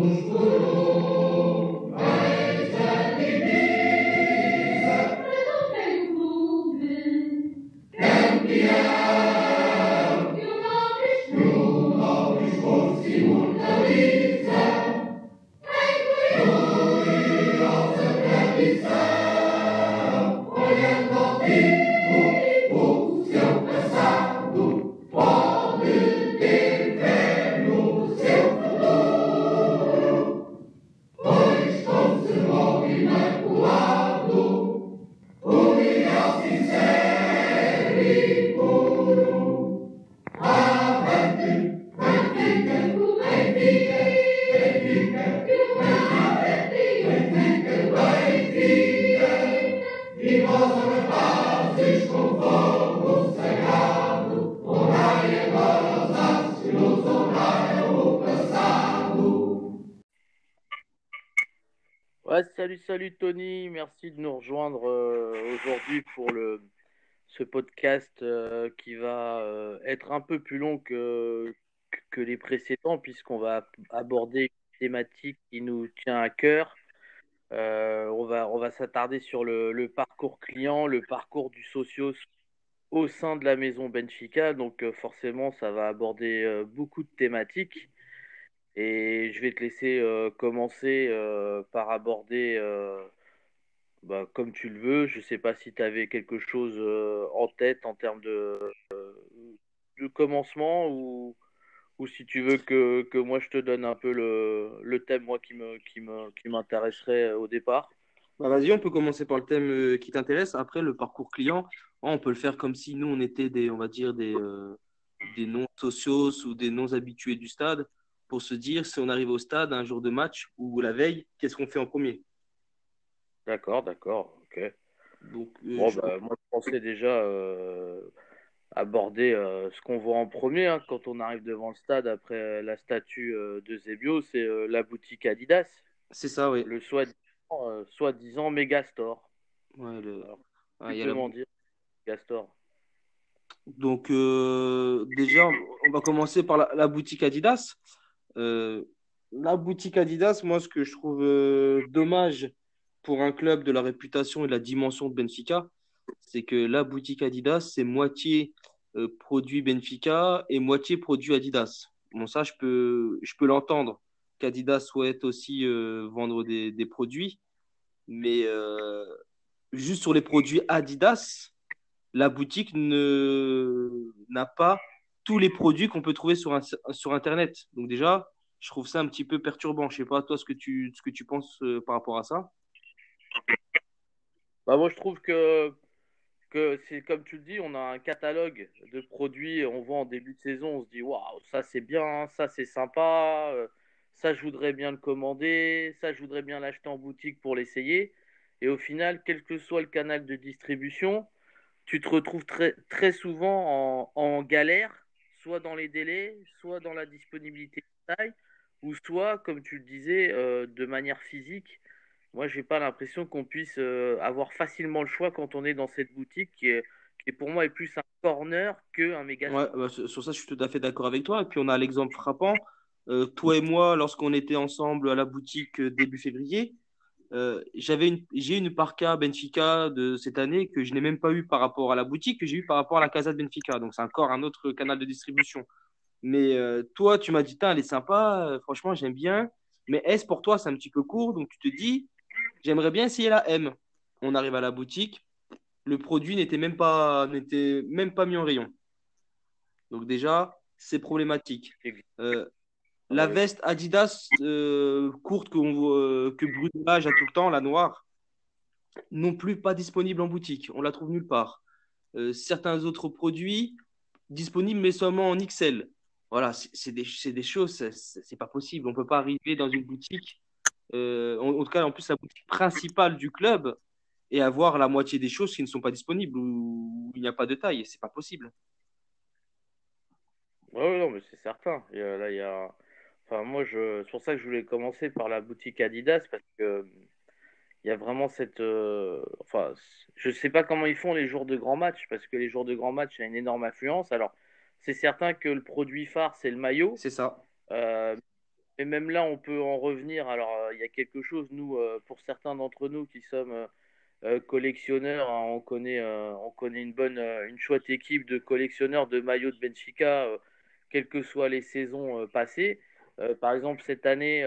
Oh, oh, oh, oh. Euh, qui va euh, être un peu plus long que, les précédents puisqu'on va aborder une thématique qui nous tient à cœur. on va, on va s'attarder sur le, parcours client, le parcours du socios au sein de la maison Benfica. Donc forcément, ça va aborder beaucoup de thématiques. Et je vais te laisser euh, commencer euh, par aborder, euh, bah, comme tu le veux. Je ne sais pas si tu avais quelque chose en tête en termes de, de commencement ou, ou si tu veux que, que, moi je te donne un peu le, le thème moi qui me qui me qui m'intéresserait au départ. Bah vas-y, on peut commencer par le thème qui t'intéresse. Après le parcours client, oh, on peut le faire comme si nous on était des on va dire des des non sociaux ou des non habitués du stade pour se dire si on arrive au stade un jour de match ou la veille, qu'est-ce qu'on fait en premier? D'accord, d'accord, ok. Donc, euh, bon, bah, moi, je pensais déjà euh, aborder euh, ce qu'on voit en premier hein, quand on arrive devant le stade après la statue de Zebio, c'est la boutique Adidas. C'est ça, oui. Le soi-disant soi Megastore. Ouais, le... Alors, dire Megastore donc déjà, on va commencer par la boutique Adidas. La boutique Adidas, moi, ce que je trouve dommage pour un club de la réputation et de la dimension de Benfica, c'est que la boutique Adidas, c'est moitié euh, produit Benfica et moitié produit Adidas. Bon, ça, je peux, je peux l'entendre qu'Adidas souhaite aussi vendre des, des, produits, mais juste sur les produits Adidas, la boutique n'a pas tous les produits qu'on peut trouver sur, sur Internet. Donc déjà, je trouve ça un petit peu perturbant. Je sais pas, toi, ce que tu, ce que tu penses euh, par rapport à ça. Bah, moi, je trouve que, que c'est comme tu le dis, on a un catalogue de produits, on voit en début de saison, on se dit, waouh, ça c'est bien, ça c'est sympa, euh, ça je voudrais bien le commander, ça je voudrais bien l'acheter en boutique pour l'essayer. Et au final, quel que soit le canal de distribution, tu te retrouves très, très souvent en, en galère soit dans les délais, soit dans la disponibilité de taille, ou soit, comme tu le disais, euh, de manière physique. Moi, j'ai pas l'impression qu'on puisse euh, avoir facilement le choix quand on est dans cette boutique qui est, qui pour moi est plus un corner qu'un méga. Ouais, bah, sur ça, je suis tout à fait d'accord avec toi. Et puis, on a l'exemple frappant. Euh, toi et moi, lorsqu'on était ensemble à la boutique début février, euh, j'avais une, j'ai une parka Benfica de cette année que je n'ai même pas eu par rapport à la boutique, que j'ai eu par rapport à la Casa de Benfica. Donc c'est encore un autre canal de distribution. Mais euh, toi, tu m'as dit, elle est sympa, euh, franchement, j'aime bien. Mais S pour toi, c'est un petit peu court? Donc tu te dis, j'aimerais bien essayer la M. On arrive à la boutique, le produit n'était même pas, n'était même pas mis en rayon. Donc déjà, c'est problématique. La veste Adidas euh, courte que, euh, que a tout le temps, la noire, non plus pas disponible en boutique. On la trouve nulle part. Euh, certains autres produits disponibles, mais seulement en XL. Voilà, c'est des, des, choses, c'est pas possible. On peut pas arriver dans une boutique, en, en, tout cas, en plus, la boutique principale du club, et avoir la moitié des choses qui ne sont pas disponibles ou il n'y a pas de taille. C'est pas possible. Oui, non, mais c'est certain. Et, là, il y a Enfin, moi, je... c'est pour ça que je voulais commencer par la boutique Adidas parce que il y a vraiment cette. Euh, enfin, je sais pas comment ils font les jours de grands matchs parce que les jours de grands matchs, il y a une énorme affluence. Alors, c'est certain que le produit phare, c'est le maillot. C'est ça. Euh, Mais même là, on peut en revenir. Alors, euh, il y a quelque chose, nous, euh, pour certains d'entre nous qui sommes euh, collectionneurs, hein, on, connaît, on connaît une bonne, une chouette équipe de collectionneurs de maillots de Benfica, quelles que soient les saisons passées. par exemple, cette année,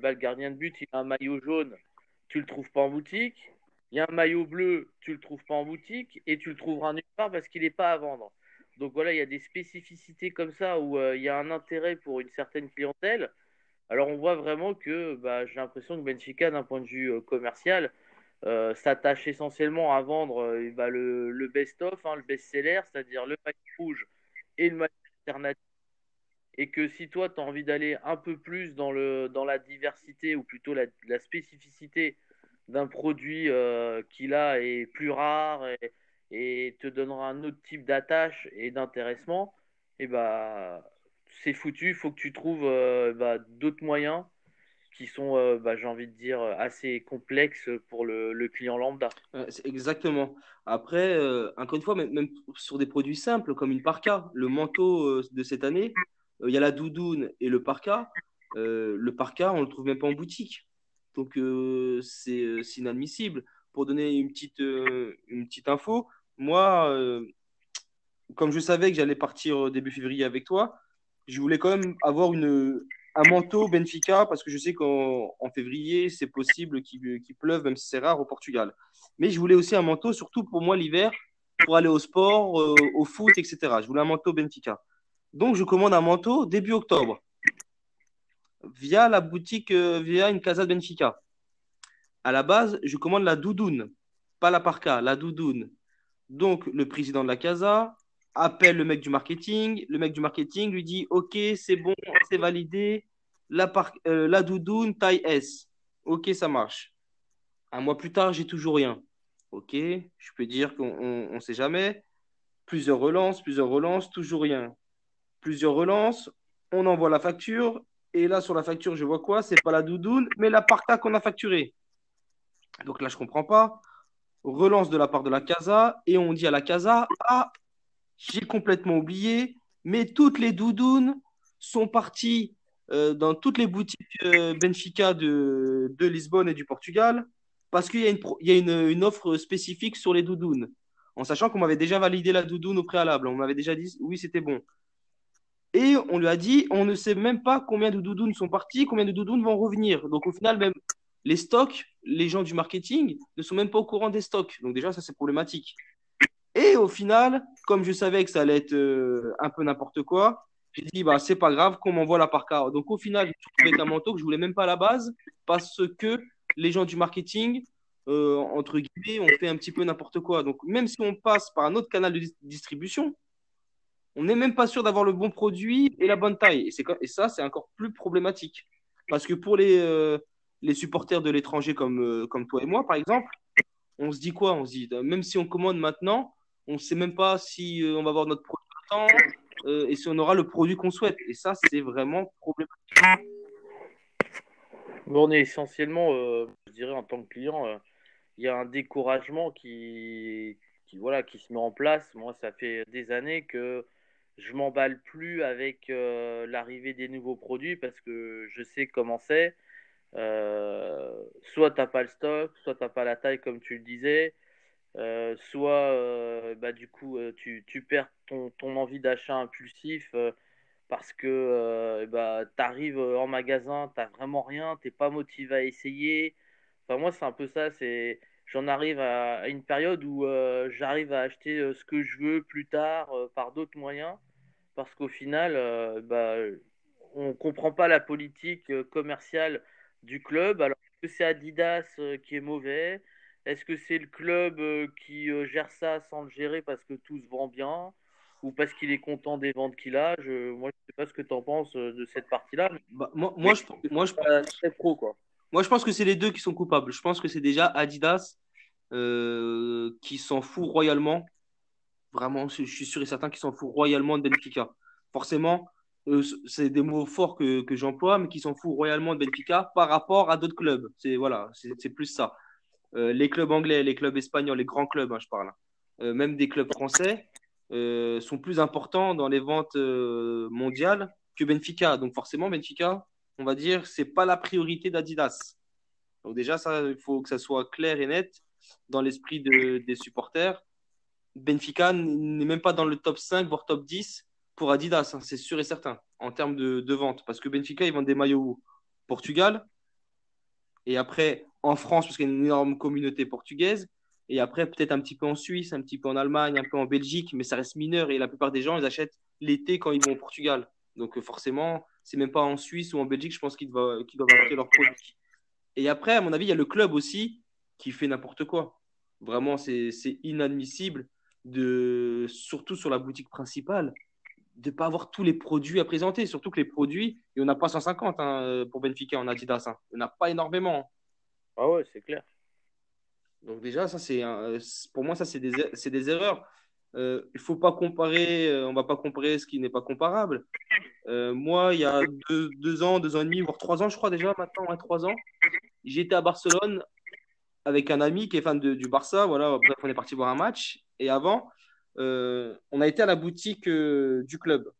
bah, le gardien de but, il a un maillot jaune, tu le trouves pas en boutique. Il y a un maillot bleu, tu le trouves pas en boutique et tu le trouveras nulle part parce qu'il n'est pas à vendre. Donc voilà, il y a des spécificités comme ça où il y a un intérêt pour une certaine clientèle. Alors on voit vraiment que bah, j'ai l'impression que Benfica, d'un point de vue euh, commercial, euh, s'attache essentiellement à vendre euh, bah, le, best-of, hein, le best-seller, c'est-à-dire le maillot rouge et le maillot alternatif. Et que si toi, tu as envie d'aller un peu plus dans la diversité, ou plutôt la, spécificité d'un produit qui là est plus rare et, te donnera un autre type d'attache et d'intéressement, et eh bah c'est foutu. Il faut que tu trouves euh, bah, d'autres moyens qui sont, euh, bah, j'ai envie de dire, assez complexes pour le, client lambda. exactement. Après, euh, encore une fois, même, sur des produits simples comme une parka, le manteau de cette année, il y a la doudoune et le parka. le parka, on ne le trouve même pas en boutique. Donc, c'est inadmissible. Pour donner une petite, une petite info, moi, comme je savais que j'allais partir début février avec toi, je voulais quand même avoir une, un manteau Benfica parce que je sais qu'en février, c'est possible qu'il pleuve, même si c'est rare au Portugal. Mais je voulais aussi un manteau, surtout pour moi l'hiver, pour aller au sport, euh, au foot, etc. Je voulais un manteau Benfica. Donc, je commande un manteau début octobre via la boutique, euh, via une casa de Benfica. À la base, je commande la doudoune, pas la parka, la doudoune. Donc, le président de la casa appelle le mec du marketing. Le mec du marketing lui dit Ok, c'est bon, c'est validé. La, euh, la doudoune taille S. Ok, ça marche. Un mois plus tard, j'ai toujours rien. Ok, je peux dire qu'on ne sait jamais. Plusieurs relances, plusieurs relances, toujours rien. Plusieurs relances, on envoie la facture. Et là, sur la facture, je vois quoi? C'est pas la doudoune, mais la qu'on a facturée. Donc là, je comprends pas. Relance de la part de la casa et on dit à la casa Ah, j'ai complètement oublié, mais toutes les doudounes sont parties euh, dans toutes les boutiques euh, Benfica de, de, Lisbonne et du Portugal parce qu'il y a, une, il y a une, une, offre spécifique sur les doudounes. En sachant qu'on m'avait déjà validé la doudoune au préalable, on m'avait déjà dit oui, c'était bon. Et on lui a dit, on ne sait même pas combien de doudounes sont parties, combien de doudounes vont revenir. Donc au final, même les stocks, les gens du marketing ne sont même pas au courant des stocks. Donc déjà, ça c'est problématique. Et au final, comme je savais que ça allait être euh, un peu n'importe quoi, j'ai dit, bah, c'est pas grave qu'on m'envoie la parka. Donc au final, je avec un manteau que je voulais même pas à la base parce que les gens du marketing, euh, entre guillemets, ont fait un petit peu n'importe quoi. Donc même si on passe par un autre canal de distribution, on n'est même pas sûr d'avoir le bon produit et la bonne taille. Et, et ça, c'est encore plus problématique. Parce que pour les, euh, les supporters de l'étranger comme, comme toi et moi, par exemple, on se dit quoi? On se dit, même si on commande maintenant, on ne sait même pas si euh, on va avoir notre produit temps euh, et si on aura le produit qu'on souhaite. Et ça, c'est vraiment problématique. on est essentiellement, euh, je dirais, en tant que client, il y a un découragement qui, qui, voilà, qui se met en place. Moi, ça fait des années que je m'emballe plus avec l'arrivée des nouveaux produits parce que je sais comment c'est. soit tu n'as pas le stock, soit tu n'as pas la taille comme tu le disais. Euh, soit euh, bah, du coup euh, tu, tu, perds ton, ton envie d'achat impulsif parce que bah, tu arrives en magasin, tu vraiment rien, tu pas motivé à essayer. Enfin, moi, c'est un peu ça. c'est J'en arrive à, une période où j'arrive à acheter ce que je veux plus tard par d'autres moyens parce qu'au final, bah, on ne comprend pas la politique commerciale du club. Alors que c'est Adidas qui est mauvais est-ce que c'est le club euh, qui euh, gère ça sans le gérer parce que tout se vend bien? Ou parce qu'il est content des ventes qu'il a? Je, Moi, je ne sais pas ce que tu en penses euh, de cette partie-là. Bah, moi, moi, je, moi, je, très pro, quoi. moi, je pense que c'est les deux qui sont coupables. Je pense que c'est déjà Adidas qui s'en fout royalement. Vraiment, je suis sûr et certain qu'ils s'en fout royalement de Benfica. Forcément, c'est des mots forts que, que j'emploie, mais qui s'en fout royalement de Benfica par rapport à d'autres clubs. C'est voilà, c'est plus ça. Euh, les clubs anglais, les clubs espagnols, les grands clubs, hein, je parle, hein. euh, même des clubs français, euh, sont plus importants dans les ventes mondiales que Benfica. Donc forcément, Benfica, on va dire, c'est pas la priorité d'Adidas. Donc déjà, il faut que ça soit clair et net dans l'esprit de, des supporters. Benfica n'est même pas dans le top 5, voire top 10 pour Adidas, hein, c'est sûr et certain, en termes de, de, vente. Parce que Benfica, ils vendent des maillots au Portugal, et après en France, parce qu'il y a une énorme communauté portugaise, et après peut-être un petit peu en Suisse, un petit peu en Allemagne, un peu en Belgique, mais ça reste mineur, et la plupart des gens, ils achètent l'été quand ils vont au Portugal. Donc forcément, c'est même pas en Suisse ou en Belgique, je pense qu'ils doivent, qu'ils doivent acheter leurs produits. Et après, à mon avis, il y a le club aussi qui fait n'importe quoi. Vraiment, c'est inadmissible, de, surtout sur la boutique principale, de ne pas avoir tous les produits à présenter. Surtout que les produits, et on n'a pas 150 hein, pour Benfica en Adidas. Hein. On n'a pas énormément. Ah ouais, c'est clair. Donc déjà, ça c'est pour moi, ça c'est des, des, erreurs. Euh, il faut pas comparer, euh, on va pas comparer ce qui n'est pas comparable. Euh, moi, il y a deux, deux, ans, deux ans et demi, voire trois ans, je crois déjà maintenant, hein, trois ans, j'étais à Barcelone avec un ami qui est fan de, du Barça. Voilà, bref, on est parti voir un match. Et avant, euh, on a été à la boutique euh, du club.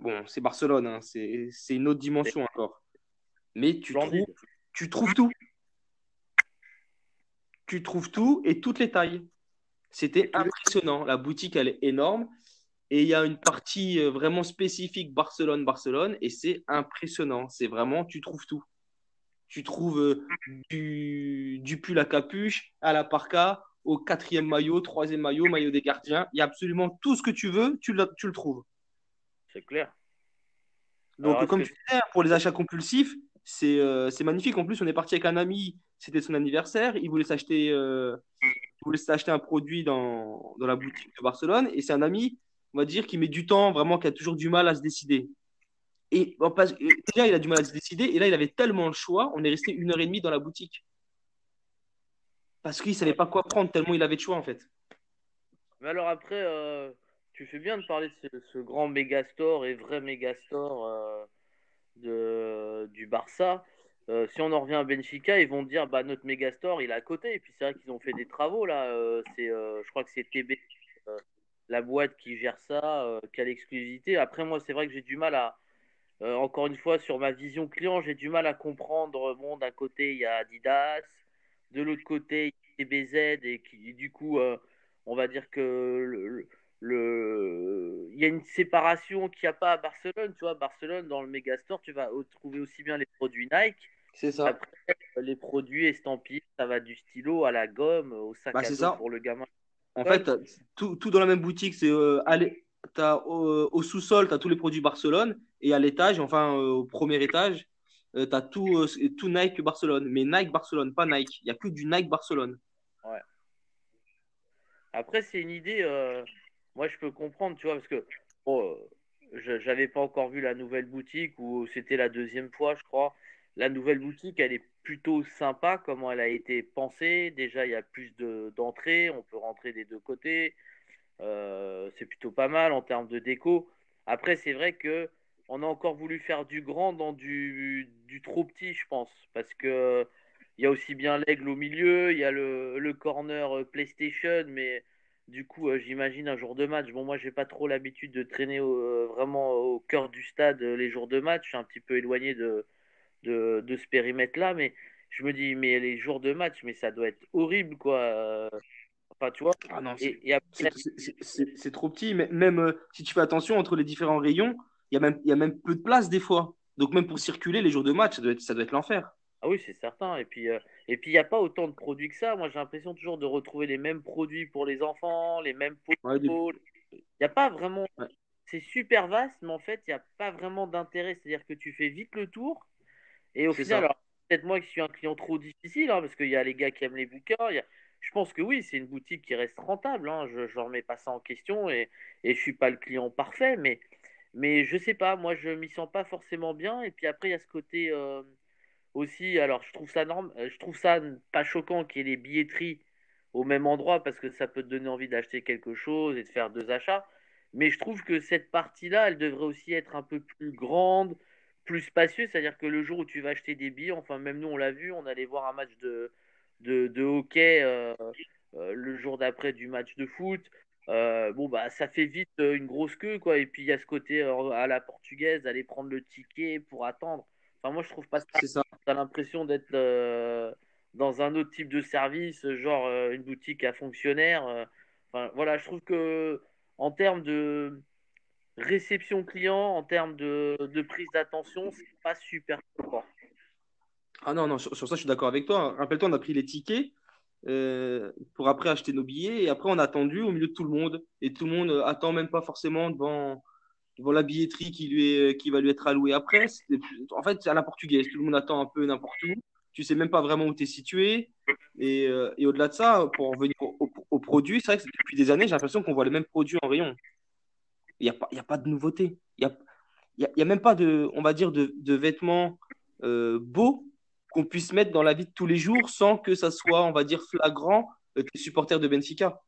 Bon, c'est Barcelone, hein, c'est une autre dimension encore. Mais tu trouves, tu trouves tout. Tu trouves tout et toutes les tailles. C'était impressionnant. La boutique, elle est énorme. Et il y a une partie euh, vraiment spécifique Barcelone-Barcelone. Et c'est impressionnant. C'est vraiment, tu trouves tout. Tu trouves du, du pull à capuche à la parka, au quatrième maillot, troisième maillot, maillot des gardiens. Il y a absolument tout ce que tu veux, tu le, tu le trouves. C'est clair. Donc, comme tu disais, pour les achats compulsifs, euh, c'est magnifique. En plus, on est parti avec un ami, c'était son anniversaire. Il voulait s'acheter euh, un produit dans, la boutique de Barcelone. Et c'est un ami, on va dire, qui met du temps, vraiment, qui a toujours du mal à se décider. Et déjà, il a du mal à se décider. Et là, il avait tellement le choix, on est resté une heure et demie dans la boutique parce qu'il ne savait pas quoi prendre tellement il avait de choix en fait. Mais alors après, euh, tu fais bien de parler de ce, grand méga store et vrai méga store euh, de, du Barça. Euh, si on en revient à Benfica, ils vont dire bah notre méga store il est à côté. Et puis c'est vrai qu'ils ont fait des travaux là. c'est, je crois que c'est TB, la boîte qui gère ça, qui a l'exclusivité. Après moi c'est vrai que j'ai du mal à, encore une fois sur ma vision client, j'ai du mal à comprendre. Bon d'un côté il y a Adidas de l'autre côté, il y a BZ et qui, du coup, euh, on va dire que le, il y a une séparation qu'il n'y a pas à Barcelone. Tu vois, Barcelone, dans le Megastore, tu vas trouver aussi bien les produits Nike. C'est ça. Après, les produits estampillés, ça va du stylo à la gomme, au sac bah, à dos pour le gamin. En fait, tout, tout, dans la même boutique, c'est euh, au, au sous-sol, tu as tous les produits Barcelone et à l'étage, enfin euh, au premier étage, euh, tu as tout, euh, tout Nike Barcelone. Mais Nike Barcelone, pas Nike. Il n'y a que du Nike Barcelone. Ouais. Après, c'est une idée. Euh, moi, je peux comprendre, tu vois, parce que bon, j'avais pas encore vu la nouvelle boutique ou c'était la deuxième fois, je crois. La nouvelle boutique, elle est plutôt sympa, comment elle a été pensée. Déjà, il y a plus d'entrées, on peut rentrer des deux côtés. c'est plutôt pas mal en termes de déco. Après, c'est vrai que on a encore voulu faire du grand dans du, du trop petit, je pense. Parce que il y a aussi bien l'aigle au milieu, il y a le, le corner euh, PlayStation, mais du coup, euh, j'imagine un jour de match. Bon, moi, j'ai pas trop l'habitude de traîner euh, vraiment au cœur du stade les jours de match. Je suis un petit peu éloigné de, de, de ce périmètre-là, mais je me dis, mais les jours de match, mais ça doit être horrible, quoi. Enfin, tu vois. Ah non, c'est trop petit, mais même si tu fais attention entre les différents rayons, il y, a même, il y a même peu de place des fois. Donc même pour circuler les jours de match, ça doit être, ça doit être l'enfer. Ah oui, c'est certain. Et puis, euh, et puis il n'y a pas autant de produits que ça. Moi, j'ai l'impression toujours de retrouver les mêmes produits pour les enfants, les mêmes pots. Il n'y a pas vraiment. C'est super vaste, mais en fait, il n'y a pas vraiment d'intérêt. C'est-à-dire que tu fais vite le tour. Et au final, alors, peut-être moi qui suis un client trop difficile, hein, parce qu'il y a les gars qui aiment les bouquins. Je pense que oui, c'est une boutique qui reste rentable. Hein. Je ne remets pas ça en question et, et je ne suis pas le client parfait, mais mais je sais pas, moi je m'y sens pas forcément bien. Et puis après, il y a ce côté euh, aussi. Alors je trouve ça norme, euh, je trouve ça pas choquant qu'il y ait les billetteries au même endroit parce que ça peut te donner envie d'acheter quelque chose et de faire deux achats. Mais je trouve que cette partie-là, elle devrait aussi être un peu plus grande, plus spacieuse. C'est-à-dire que le jour où tu vas acheter des billets, enfin même nous on l'a vu, on allait voir un match de, de, hockey euh, le jour d'après du match de foot. Euh, bon bah ça fait vite euh, une grosse queue quoi et puis il y a ce côté euh, à la portugaise d'aller prendre le ticket pour attendre Enfin, moi, je trouve pas ça. C'est ça. T'as l'impression d'être euh, dans un autre type de service, genre euh, une boutique à fonctionnaire. Euh. Enfin, voilà, je trouve que en termes de réception client, en termes de, de prise d'attention, c'est pas super fort. Ah non, non, sur, ça, je suis d'accord avec toi. Rappelle-toi, on a pris les tickets pour après acheter nos billets et après, on a attendu au milieu de tout le monde. Et tout le monde attend même pas forcément devant, devant la billetterie qui, lui est, qui va lui être allouée après. En fait, c'est à la portugaise. Tout le monde attend un peu n'importe où. Tu sais même pas vraiment où tu es situé. Et, euh, et au-delà de ça, pour en venir au, produit, c'est vrai que depuis des années, j'ai l'impression qu'on voit les mêmes produits en rayon. Il n'y a, pas, a pas de nouveauté. Il n'y a, y a, même pas de, on va dire, de, vêtements euh, beaux qu'on puisse mettre dans la vie de tous les jours sans que ça soit, on va dire, flagrant euh, que les supporters de Benfica.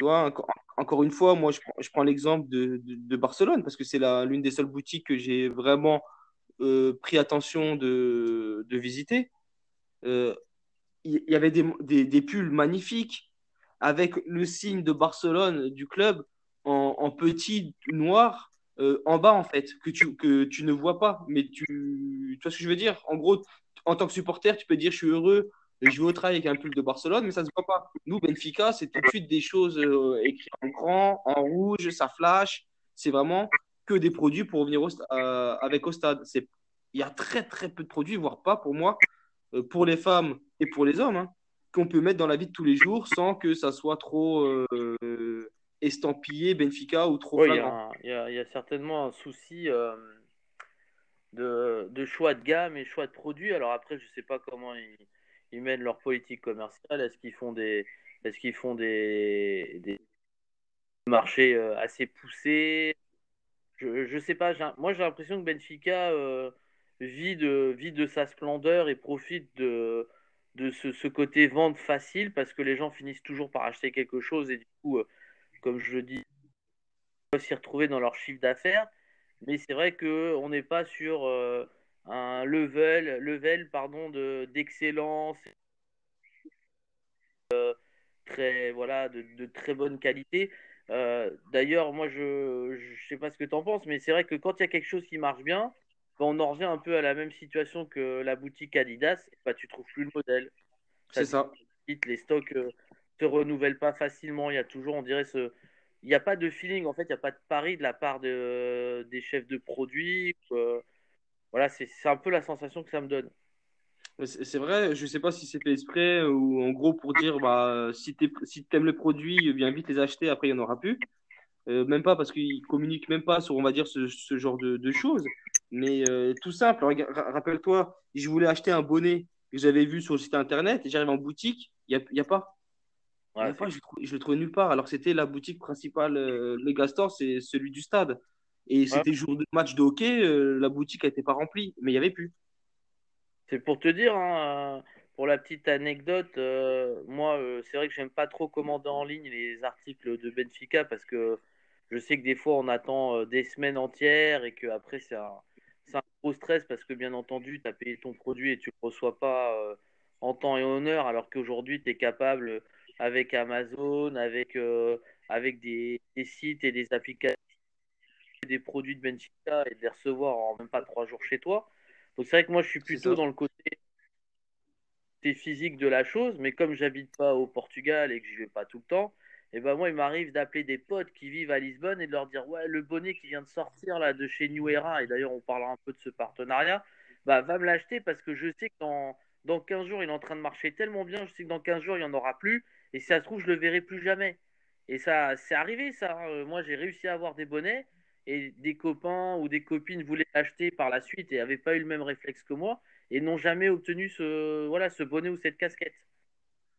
Tu vois, encore une fois, moi, je prends, je prends l'exemple de, de, Barcelone parce que c'est l'une des seules boutiques que j'ai vraiment euh, pris attention de, de visiter. Euh, il y, avait des, des, des, pulls magnifiques avec le signe de Barcelone du club en, en petit noir euh, en bas, en fait, que tu, que tu ne vois pas. Mais tu, tu vois ce que je veux dire? En gros, en tant que supporter, tu peux dire je suis heureux je vais au travail avec un pull de Barcelone, mais ça ne se voit pas. Nous, Benfica, c'est tout de suite des choses euh, écrites en grand, en rouge, ça flash. C'est vraiment que des produits pour venir euh, avec au stade. Il y a très, très peu de produits, voire pas pour moi, euh, pour les femmes et pour les hommes, hein, qu'on peut mettre dans la vie de tous les jours sans que ça soit trop estampillé Benfica ou trop Il y, y, a certainement un souci. De, de, choix de gamme et choix de produits. Alors après, je ne sais pas comment ils, ils mènent leur politique commerciale Est-ce qu'ils font des, marchés euh, assez poussés? Je ne sais pas. Moi, j'ai l'impression que Benfica euh, vit, de, sa splendeur et profite de, ce, côté vente facile parce que les gens finissent toujours par acheter quelque chose et du coup, euh, comme je le dis, ils peuvent s'y retrouver dans leur chiffre d'affaires. Mais c'est vrai qu'on n'est pas sur un level, level pardon, de, d'excellence, euh, très, voilà, de, de, très bonne qualité. Euh, d'ailleurs, moi, je ne sais pas ce que tu en penses, mais c'est vrai que quand il y a quelque chose qui marche bien, ben, on en revient un peu à la même situation que la boutique Adidas, bah, tu trouves plus le modèle. C'est ça. Les stocks ne euh, se renouvellent pas facilement. Il y a toujours, on dirait, ce... il n'y a pas de feeling, en fait, il n'y a pas de pari de la part de, des chefs de produits. Voilà, c'est un peu la sensation que ça me donne. C'est vrai, je ne sais pas si c'est fait exprès ou en gros pour dire bah, si tu si aimes le produit, viens vite les acheter, après il n'y en aura plus. Euh, même pas parce qu'ils communiquent même pas sur, on va dire, ce, ce genre de, de, choses. Mais euh, tout simple, rappelle-toi, je voulais acheter un bonnet que j'avais vu sur le site internet et j'arrive en boutique, il n'y a, y a, pas. Ouais, pas je, je, le trouvais nulle part. Alors c'était la boutique principale, euh, Megastore, c'est celui du stade. Et c'était jour de match de hockey, euh, la boutique n'était pas remplie, mais il n'y avait plus. C'est pour te dire, hein, euh, pour la petite anecdote, euh, moi, c'est vrai que j'aime pas trop commander en ligne les articles de Benfica parce que je sais que des fois on attend des semaines entières et qu'après c'est un, un, gros stress parce que bien entendu, tu as payé ton produit et tu ne le reçois pas en temps et en honneur alors qu'aujourd'hui tu es capable avec Amazon, avec, avec des, des sites et des applications des produits de Benfica et de les recevoir en même pas trois jours chez toi. Donc c'est vrai que moi je suis plutôt dans le côté physique de la chose, mais comme j'habite pas au Portugal et que j'y vais pas tout le temps, et eh ben moi il m'arrive d'appeler des potes qui vivent à Lisbonne et de leur dire ouais le bonnet qui vient de sortir là de chez New Era et d'ailleurs on parlera un peu de ce partenariat, bah va me l'acheter parce que je sais que dans dans 15 jours il est en train de marcher tellement bien, je sais que dans 15 jours il y en aura plus et si ça se trouve je le verrai plus jamais. Et ça c'est arrivé ça, hein. moi j'ai réussi à avoir des bonnets et des copains ou des copines voulaient l'acheter par la suite et n'avaient pas eu le même réflexe que moi et n'ont jamais obtenu ce, voilà, ce bonnet ou cette casquette.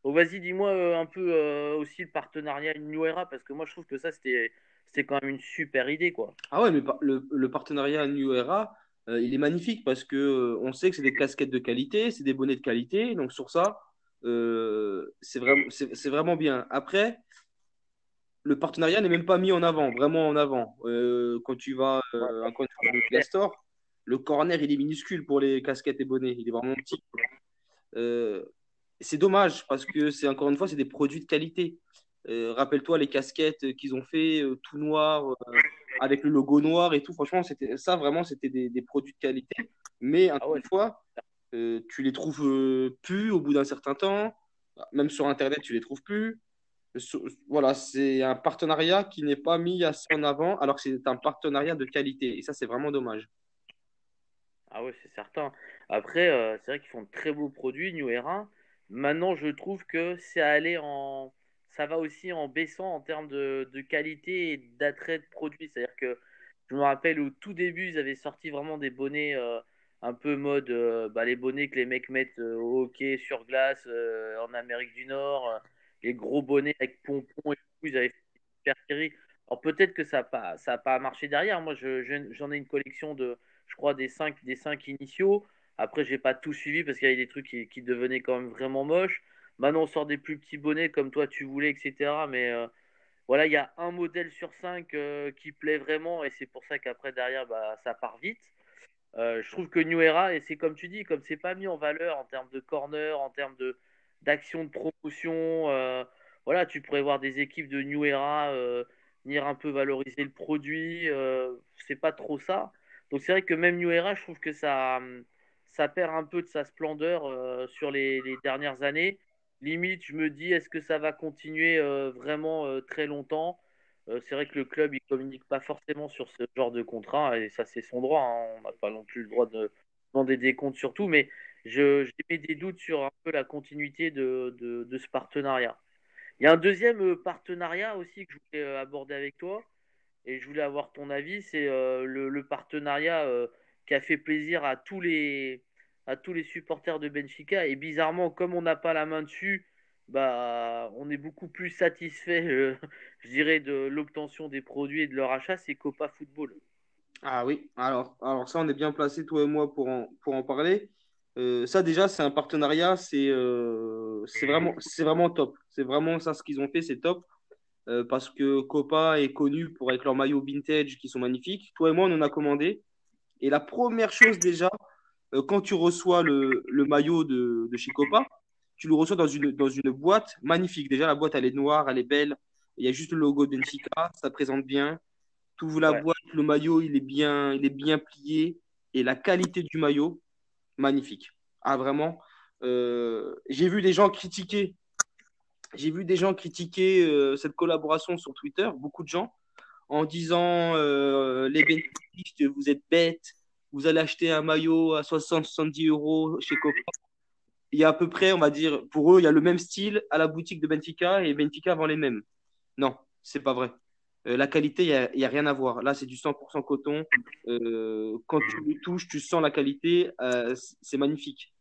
Oh, vas-y, dis-moi euh, un peu euh, aussi le partenariat New Era parce que moi je trouve que ça c'était c'était quand même une super idée quoi. Ah ouais, mais le, le partenariat New Era, euh, il est magnifique parce que on sait que c'est des casquettes de qualité, c'est des bonnets de qualité, donc sur ça, c'est vraiment, c'est vraiment bien. Après, le partenariat n'est même pas mis en avant, vraiment en avant. Euh, quand tu vas euh, à le Store, le corner il est minuscule pour les casquettes et bonnets, il est vraiment petit. Euh, c'est dommage parce que c'est encore une fois c'est des produits de qualité. Rappelle-toi les casquettes qu'ils ont fait, tout noir, avec le logo noir et tout. Franchement, c'était ça vraiment, c'était des, des, produits de qualité. Mais ah encore une fois, tu les trouves plus au bout d'un certain temps. Même sur Internet, tu les trouves plus. Voilà, c'est un partenariat qui n'est pas mis assez en avant, alors que c'est un partenariat de qualité. Et ça, c'est vraiment dommage. Ah ouais, c'est certain. Après, euh, c'est vrai qu'ils font de très beaux produits, New Era. Maintenant, je trouve que c'est allé en. Ça va aussi en baissant en termes de, qualité et d'attrait de produits. C'est-à-dire que je me rappelle au tout début, ils avaient sorti vraiment des bonnets euh, un peu mode. Euh, bah, les bonnets que les mecs mettent au hockey sur glace en Amérique du Nord les gros bonnets avec pompons et tout, ils avaient fait une super série. Alors peut-être que ça n'a pas, ça pas marché derrière. Moi, j'en ai une collection de, je crois, des 5 des cinq initiaux. Après, j'ai pas tout suivi parce qu'il y avait des trucs qui, devenaient quand même vraiment moches. Maintenant, on sort des plus petits bonnets comme toi tu voulais, etc. Mais euh, voilà, il y a un modèle sur 5 euh, qui plaît vraiment et c'est pour ça qu'après, derrière, bah, ça part vite. Euh, je trouve que New Era, et c'est comme tu dis, comme c'est pas mis en valeur en termes de corner, en termes de, d'action de promotion. Euh, voilà, tu pourrais voir des équipes de New Era euh, venir un peu valoriser le produit. Euh, c'est pas trop ça. Donc c'est vrai que même New Era, je trouve que ça, ça perd un peu de sa splendeur sur les, dernières années. Limite, je me dis, est-ce que ça va continuer vraiment très longtemps? C'est vrai que le club, il communique pas forcément sur ce genre de contrat, et ça c'est son droit. Hein. On n'a pas non plus le droit de demander des comptes sur tout, mais j'ai des doutes sur un peu la continuité de, ce partenariat. Il y a un deuxième euh, partenariat aussi que je voulais euh, aborder avec toi, et je voulais avoir ton avis, c'est euh, le, le, partenariat qui a fait plaisir à tous les à tous les supporters de Benfica. Et bizarrement, comme on n'a pas la main dessus, bah, on est beaucoup plus satisfait, je dirais, de l'obtention des produits et de leur achat, c'est Copa Football. Ah oui, alors, alors ça, on est bien placé, toi et moi, pour en, pour en parler. Euh, ça déjà, c'est un partenariat, c'est euh, vraiment, vraiment top. C'est vraiment ça ce qu'ils ont fait, c'est top. Euh, parce que Copa est connu pour être leurs maillots vintage qui sont magnifiques. Toi et moi, on en a commandé. Et la première chose déjà, quand tu reçois le, le maillot de, de, chez Copa, tu le reçois dans une, dans une boîte magnifique. Déjà, la boîte, elle est noire, elle est belle. Il y a juste le logo de Benfica, ça présente bien. Ouvres la boîte, le maillot, il est, bien, il est bien plié. Et la qualité du maillot, magnifique. Ah, vraiment. Euh, j'ai vu des gens critiquer. J'ai vu des gens critiquer euh, cette collaboration sur Twitter, beaucoup de gens, en disant euh, les bénéfices, vous êtes bêtes, vous allez acheter un maillot à 60-70 euros chez Copa. Il y a à peu près, on va dire, pour eux, il y a le même style à la boutique de Benfica et Benfica vend les mêmes. Non, c'est pas vrai. Euh, la qualité, il n'y a, rien à voir. Là, c'est du 100% coton. Euh, quand tu le touches, tu sens la qualité. Euh, c'est magnifique.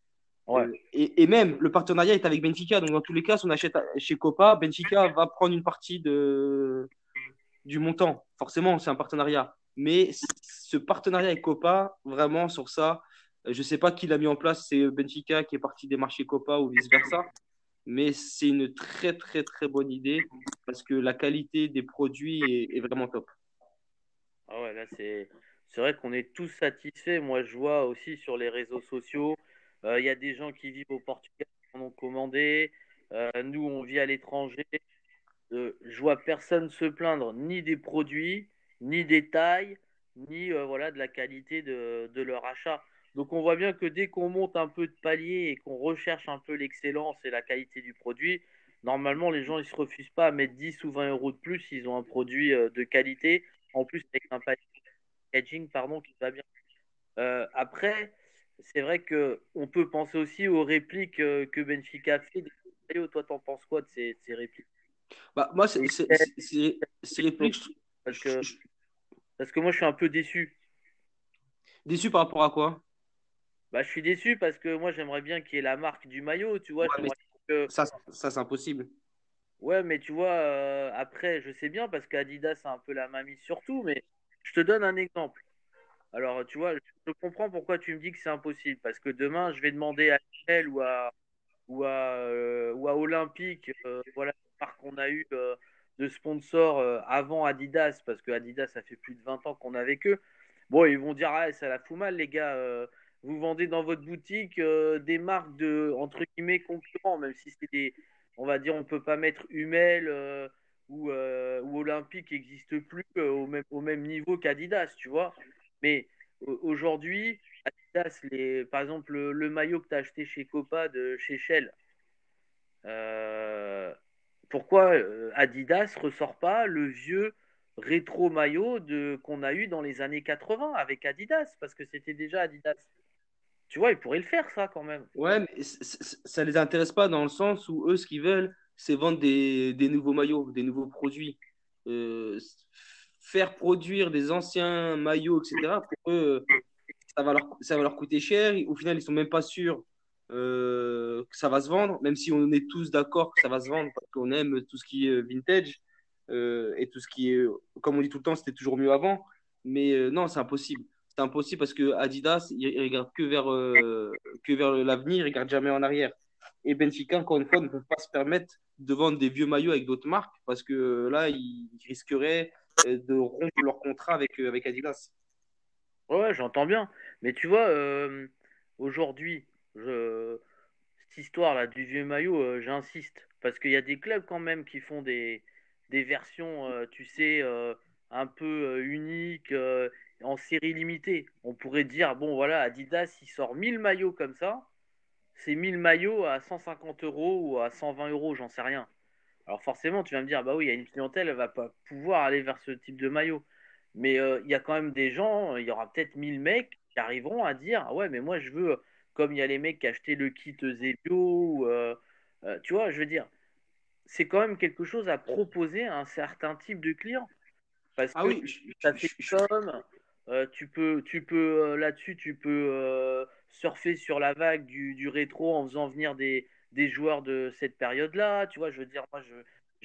Et, même, le partenariat est avec Benfica. Donc, dans tous les cas, si on achète chez Copa, Benfica va prendre une partie de, du montant. Forcément, c'est un partenariat. Mais ce partenariat avec Copa, vraiment, sur ça, je ne sais pas qui l'a mis en place. C'est Benfica qui est parti des marchés Copa ou vice-versa mais c'est une très très très bonne idée parce que la qualité des produits est, vraiment top. Ah ouais, là c'est vrai qu'on est tous satisfaits. Moi, je vois aussi sur les réseaux sociaux, euh, il y a des gens qui vivent au Portugal qui en ont commandé. Euh, nous, on vit à l'étranger. Euh, je vois personne se plaindre ni des produits, ni des tailles, ni euh, voilà de la qualité de, de leur achat. Donc on voit bien que dès qu'on monte un peu de palier et qu'on recherche un peu l'excellence et la qualité du produit, normalement les gens ils se refusent pas à mettre 10 ou 20 euros de plus s'ils ont un produit euh, de qualité, en plus avec un packaging pardon, qui va bien. Euh, après, c'est vrai que on peut penser aussi aux répliques euh, que Benfica fait. Toi, t'en penses quoi de ces, répliques? Bah, Moi, c'est répliques. Parce que, parce que moi, je suis un peu déçu. Déçu par rapport à quoi? Bah, je suis déçu parce que moi, j'aimerais bien qu'il y ait la marque du maillot, tu vois. Ça, ça c'est impossible. Ouais, mais tu vois, euh, après, je sais bien parce qu'Adidas a un peu la main mise sur tout, mais je te donne un exemple. Alors, tu vois, je comprends pourquoi tu me dis que c'est impossible parce que demain, je vais demander à Chanel ou à, ou à, euh, ou à Olympique, euh, voilà, marque qu'on a eu de sponsor avant Adidas parce que Adidas, ça fait plus de 20 ans qu'on a avec eux. Bon, ils vont dire, ah, ça la fout mal, les gars vous vendez dans votre boutique euh, des marques de entre guillemets concurrents, même si c'est des on va dire, on peut pas mettre Hummel ou, ou Olympique plus au, même, au même niveau qu'Adidas, tu vois. Mais aujourd'hui, Adidas, les, par exemple, le, maillot que tu as acheté chez Copa de chez Shell, pourquoi Adidas ressort pas le vieux rétro maillot qu'on a eu dans les années 80 avec Adidas? Parce que c'était déjà Adidas. Tu vois, ils pourraient le faire ça quand même. Ouais, mais ça les intéresse pas dans le sens où eux ce qu'ils veulent, c'est vendre des, des, nouveaux maillots, des nouveaux produits. Euh, faire produire des anciens maillots, etc. Pour eux, ça va leur, ça va leur coûter cher. Au final, ils sont même pas sûrs euh, que ça va se vendre, même si on est tous d'accord que ça va se vendre parce qu'on aime tout ce qui est vintage. Euh, et tout ce qui est, comme on dit tout le temps, c'était toujours mieux avant. Mais non, c'est impossible. C'est impossible parce que Adidas, il, regarde que vers, euh, que vers l'avenir, il regarde jamais en arrière. Et Benfica, encore une fois, ne peut pas se permettre de vendre des vieux maillots avec d'autres marques parce que là, ils risqueraient de rompre leur contrat avec, avec Adidas. Ouais, j'entends bien. Mais tu vois, aujourd'hui, cette histoire-là du vieux maillot, j'insiste. Parce qu'il y a des clubs quand même qui font des, des versions, euh, tu sais, euh, un peu euh, uniques, en série limitée. On pourrait dire, bon voilà, Adidas, il sort 1000 maillots comme ça. C'est 1000 maillots à 150 euros ou à 120 euros, j'en sais rien. Alors forcément, tu vas me dire, bah oui, il y a une clientèle, elle va pas pouvoir aller vers ce type de maillot. Mais il y a quand même des gens, il y aura peut-être 1000 mecs qui arriveront à dire, ah ouais, mais moi je veux, comme il y a les mecs qui achetaient le kit Zebio, tu vois, je veux dire, c'est quand même quelque chose à proposer à un certain type de client. Parce ah que oui, ça fait comme, euh, tu peux, tu peux euh, là-dessus, tu peux euh, surfer sur la vague du, rétro en faisant venir des, joueurs de cette période-là. Tu vois, je veux dire, moi, je,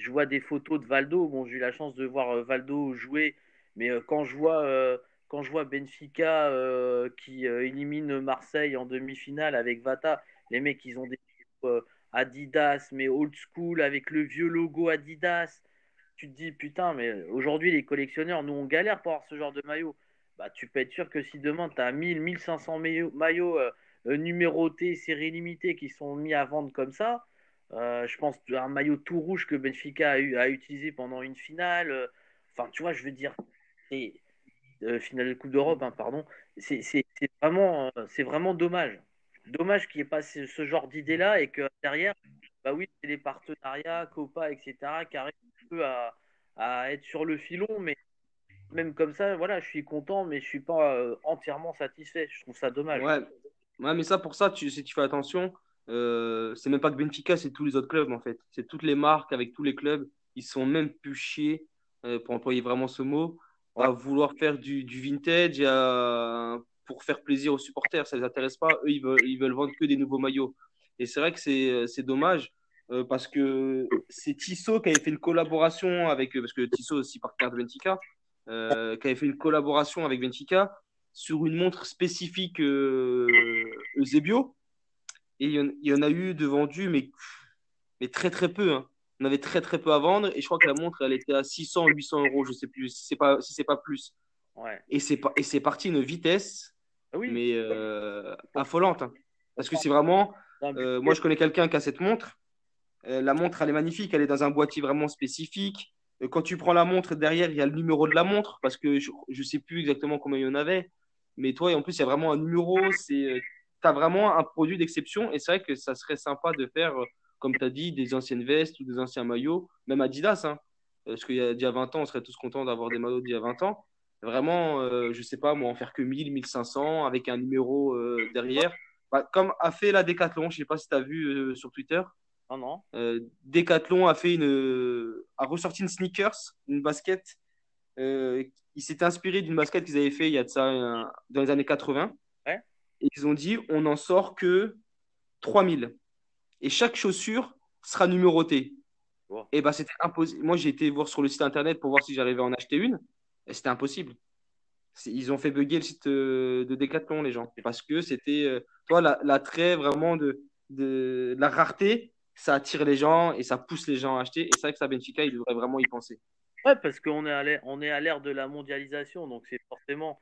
je vois des photos de Valdo. Bon, j'ai eu la chance de voir Valdo jouer, mais quand je vois quand je vois Benfica qui élimine Marseille en demi-finale avec Vata, les mecs, ils ont des Adidas, mais old school, avec le vieux logo Adidas. Tu te dis, putain, mais aujourd'hui, les collectionneurs, nous, on galère pour avoir ce genre de maillot. Bah, tu peux être sûr que si demain, tu as 1000, 1500 maillots, euh, euh, numérotés, série limitée, qui sont mis à vendre comme ça, euh, je pense un maillot tout rouge que Benfica a, utilisé pendant une finale. Enfin, tu vois, je veux dire, finale de Coupe d'Europe, hein, pardon. C'est vraiment, c'est vraiment dommage dommage qu'il n'y ait pas ce, genre d'idée-là et que derrière, bah oui, c'est les partenariats, Copa, etc., qui arrivent peu à, être sur le filon, mais même comme ça, voilà, je suis content, mais je suis pas euh, entièrement satisfait. Je trouve ça dommage. Ouais, ouais mais ça, pour ça, tu, si tu fais attention, euh, c'est même pas que Benfica, c'est tous les autres clubs en fait. C'est toutes les marques avec tous les clubs. Ils sont même plus chiés, euh, pour employer vraiment ce mot, à vouloir faire du, du vintage et à pour faire plaisir aux supporters. Ça les intéresse pas. Eux, ils veulent, ils veulent vendre que des nouveaux maillots. Et c'est vrai que c'est dommage euh, parce que c'est Tissot qui avait fait une collaboration avec, euh, parce que Tissot aussi partenaire de Benfica, euh, qui avait fait une collaboration avec Benfica sur une montre spécifique Eusebio. Et il y, en, a eu de vendus, mais, mais très très peu. Hein. On avait très très peu à vendre et je crois que la montre elle était à 600, 800 euros, je sais plus si c'est pas si c'est pas plus. Ouais. Et c'est et c'est parti une vitesse ah mais euh, affolante. Hein. Parce que c'est vraiment. Euh, moi, je connais quelqu'un qui a cette montre. Euh, la montre, elle est magnifique. Elle est dans un boîtier vraiment spécifique. quand tu prends la montre, derrière, il y a le numéro de la montre. Parce que je ne sais plus exactement combien il y en avait. Mais toi, en plus, il y a vraiment un numéro. Tu as vraiment un produit d'exception. Et c'est vrai que ça serait sympa de faire, comme tu as dit, des anciennes vestes ou des anciens maillots. Même Adidas. Hein. Parce qu'il y a, a 20 ans, on serait tous contents d'avoir des maillots d'il y a 20 ans. Vraiment, euh, je sais pas, moi, en faire que 1000, 1500 avec un numéro euh, derrière. Bah, comme a fait la Decathlon, je sais pas si tu as vu euh, sur Twitter. Non, non. Decathlon a fait une, a ressorti une sneakers, une basket. il s'est inspiré d'une basket qu'ils avaient fait il y a de ça dans les années 80. Ouais. Et ils ont dit on n'en sort que 3000. Et chaque chaussure sera numérotée. Et bah c'était impossible. Moi j'ai été voir sur le site internet pour voir si j'arrivais à en acheter une c'était impossible. Ils ont fait bugger le site euh, de Decathlon, les gens, parce que c'était, euh, toi, l'attrait vraiment de, de, la rareté, ça attire les gens et ça pousse les gens à acheter. Et c'est vrai que ça, Benfica, il devrait vraiment y penser. Ouais, parce qu'on est à l'ère de la mondialisation, donc c'est forcément,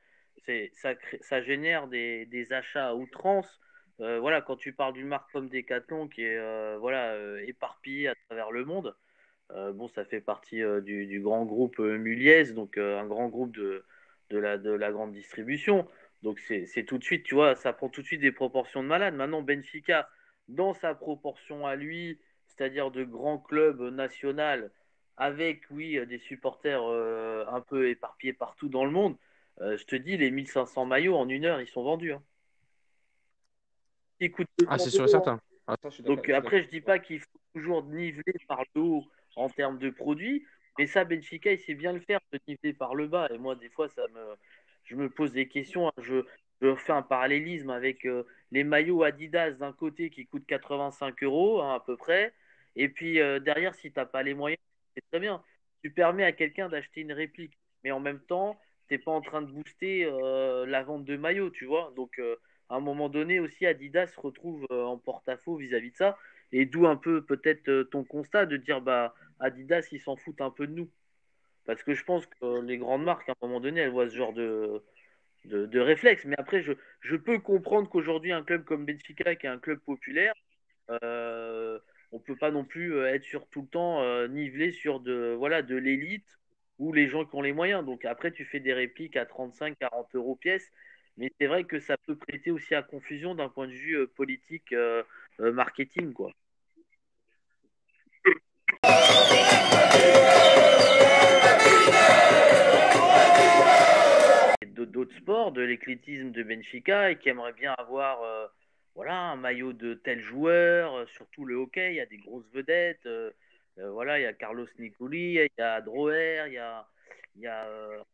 ça, ça génère des, achats à outrance euh, voilà, quand tu parles d'une marque comme Decathlon qui est euh, voilà, euh, éparpillée à travers le monde, bon, ça fait partie du, grand groupe Muliez, donc un grand groupe de, la, de la grande distribution. Donc c'est tout de suite, tu vois, ça prend tout de suite des proportions de malade. Maintenant, Benfica, dans sa proportion à lui, c'est-à-dire de grands clubs national, avec, oui, des supporters un peu éparpillés partout dans le monde, je te dis, les 1500 maillots en une heure, ils sont vendus. Hein ah, c'est sûr et certain. Donc après, je dis pas qu'il faut toujours niveler par le haut en termes de produits, mais ça, Benfica, il sait bien le faire, de niveler par le bas. Et moi, des fois, ça me, je me pose des questions. Je, je fais un parallélisme avec euh, les maillots Adidas d'un côté qui coûtent 85 euros hein, à peu près, et puis euh, derrière, si tu n'as pas les moyens, c'est très bien. Tu permets à quelqu'un d'acheter une réplique, mais en même temps, tu n'es pas en train de booster euh, la vente de maillots, tu vois. Donc à un moment donné aussi, Adidas se retrouve euh, en porte-à-faux vis-à-vis de ça. Et d'où un peu peut-être euh, ton constat de dire bah Adidas, ils s'en foutent un peu de nous. Parce que je pense que les grandes marques, à un moment donné, elles voient ce genre de, de, réflexe. Mais après, je, je peux comprendre qu'aujourd'hui, un club comme Benfica, qui est un club populaire, euh, on peut pas non plus être sur tout le temps nivelé sur de voilà de l'élite ou les gens qui ont les moyens. Donc après, tu fais des répliques à 35-40 euros pièce. Mais c'est vrai que ça peut prêter aussi à confusion d'un point de vue euh, politique, euh, euh, marketing, quoi. D'autres sports, de l'éclétisme de Benfica et qui aimeraient bien avoir voilà, un maillot de tel joueur, surtout le hockey, il y a des grosses vedettes, voilà, il y a Carlos Nicoli, il y a Droher, il y a, il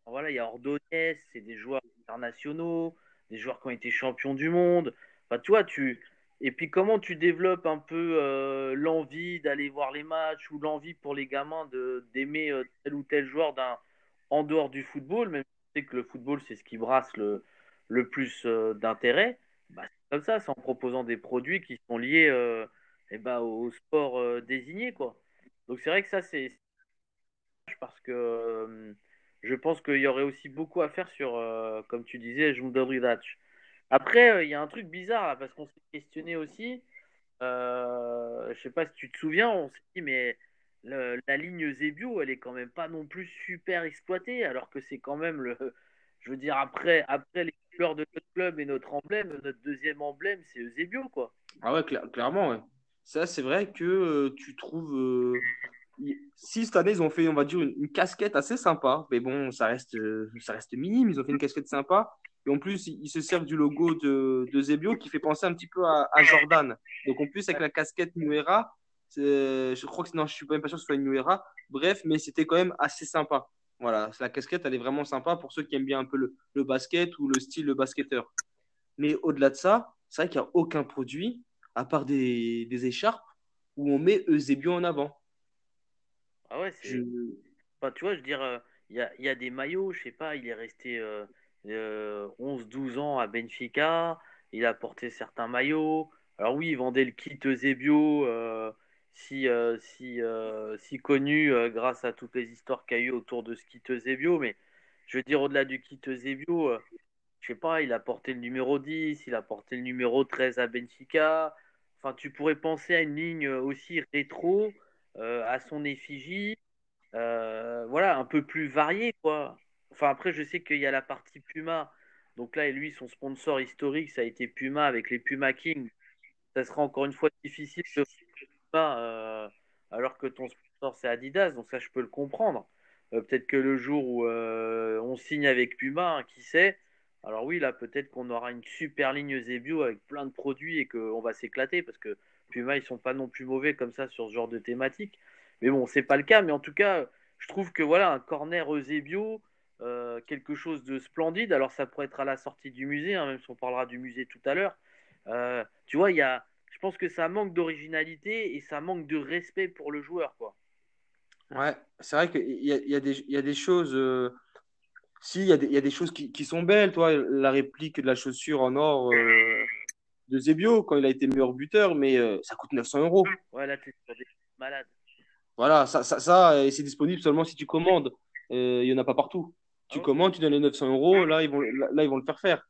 voilà, il y a Ordonez, c'est des joueurs internationaux, des joueurs qui ont été champions du monde. Enfin, tu vois, tu. Et puis, comment tu développes un peu euh, l'envie d'aller voir les matchs ou l'envie pour les gamins de, d'aimer euh, tel ou tel joueur en dehors du football, même que le football, c'est ce qui brasse le, le plus euh, d'intérêt. Bah, c'est comme ça, c'est en proposant des produits qui sont liés eh ben, au sport désigné. Quoi. Donc, c'est vrai que ça, c'est. Parce que je pense qu'il y aurait aussi beaucoup à faire sur, euh, comme tu disais, Jumdoridac. Après, euh, il y a un truc bizarre là, parce qu'on s'est questionné aussi. Euh, je sais pas si tu te souviens, on s'est dit, mais la ligne Zebio, elle est quand même pas non plus super exploitée, alors que c'est quand même le. Je veux dire, après, après les couleurs de notre club et notre emblème, notre deuxième emblème, c'est Eusebio, quoi. Ah ouais, clairement, ouais. Ça, c'est vrai que tu trouves si cette année ils ont fait, on va dire, une, casquette assez sympa, mais bon, ça reste, euh, ça reste minime. Ils ont fait une casquette sympa. Et en plus, ils se servent du logo de, de Zebio qui fait penser un petit peu à, Jordan. Donc en plus, avec la casquette Nuera, je crois que non, je suis pas même pas sûr que ce soit une Nuera. Bref, mais c'était quand même assez sympa. Voilà, la casquette, elle est vraiment sympa pour ceux qui aiment bien un peu le, le basket ou le style de basketteur. Mais au-delà de ça, c'est vrai qu'il n'y a aucun produit, à part des, des écharpes, où on met Eusebio en avant. Ah ouais, c'est. Enfin, tu vois, je veux dire, euh, il y, a, y, a, des maillots, je sais pas, il est resté euh, 11-12 euh, ans à Benfica, il a porté certains maillots. Alors oui, il vendait le kit Eusebio, euh, si, si, si connu grâce à toutes les histoires qu'il y a eu autour de ce kit Eusebio, mais je veux dire, au-delà du kit Eusebio, je sais pas, il a porté le numéro 10, il a porté le numéro 13 à Benfica. Enfin, tu pourrais penser à une ligne aussi rétro euh, à son effigie. Euh, voilà, un peu plus varié, quoi. Enfin, après, je sais qu'il y a la partie Puma. Donc là, et lui, son sponsor historique, ça a été Puma avec les Puma King. Ça sera encore une fois difficile de pas euh, alors que ton sponsor c'est Adidas. Donc ça, je peux le comprendre. peut-être que le jour où on signe avec Puma, hein, qui sait. Alors oui, là, peut-être qu'on aura une super ligne Zebio avec plein de produits et qu'on va s'éclater parce que Puma, ils sont pas non plus mauvais comme ça sur ce genre de thématique. Mais bon, c'est pas le cas. Mais en tout cas, je trouve que voilà, un corner Eusebio, euh, quelque chose de splendide. Alors, ça pourrait être à la sortie du musée, hein, même si on parlera du musée tout à l'heure. Euh, tu vois, il y a, je pense que ça manque d'originalité et ça manque de respect pour le joueur, quoi. Ouais, c'est vrai qu'il y, y, y, a des choses. Euh, si, il y, y, a des choses qui, qui, sont belles, toi, la réplique de la chaussure en or de Zebio quand il a été meilleur buteur, mais euh, ça coûte 900 euros. Ouais, là, t'es malade. Voilà, ça, ça, ça c'est disponible seulement si tu commandes. Euh, il n'y en a pas partout. Tu ah commandes, tu donnes les 900 euros, là ils, vont, là, ils vont le faire faire.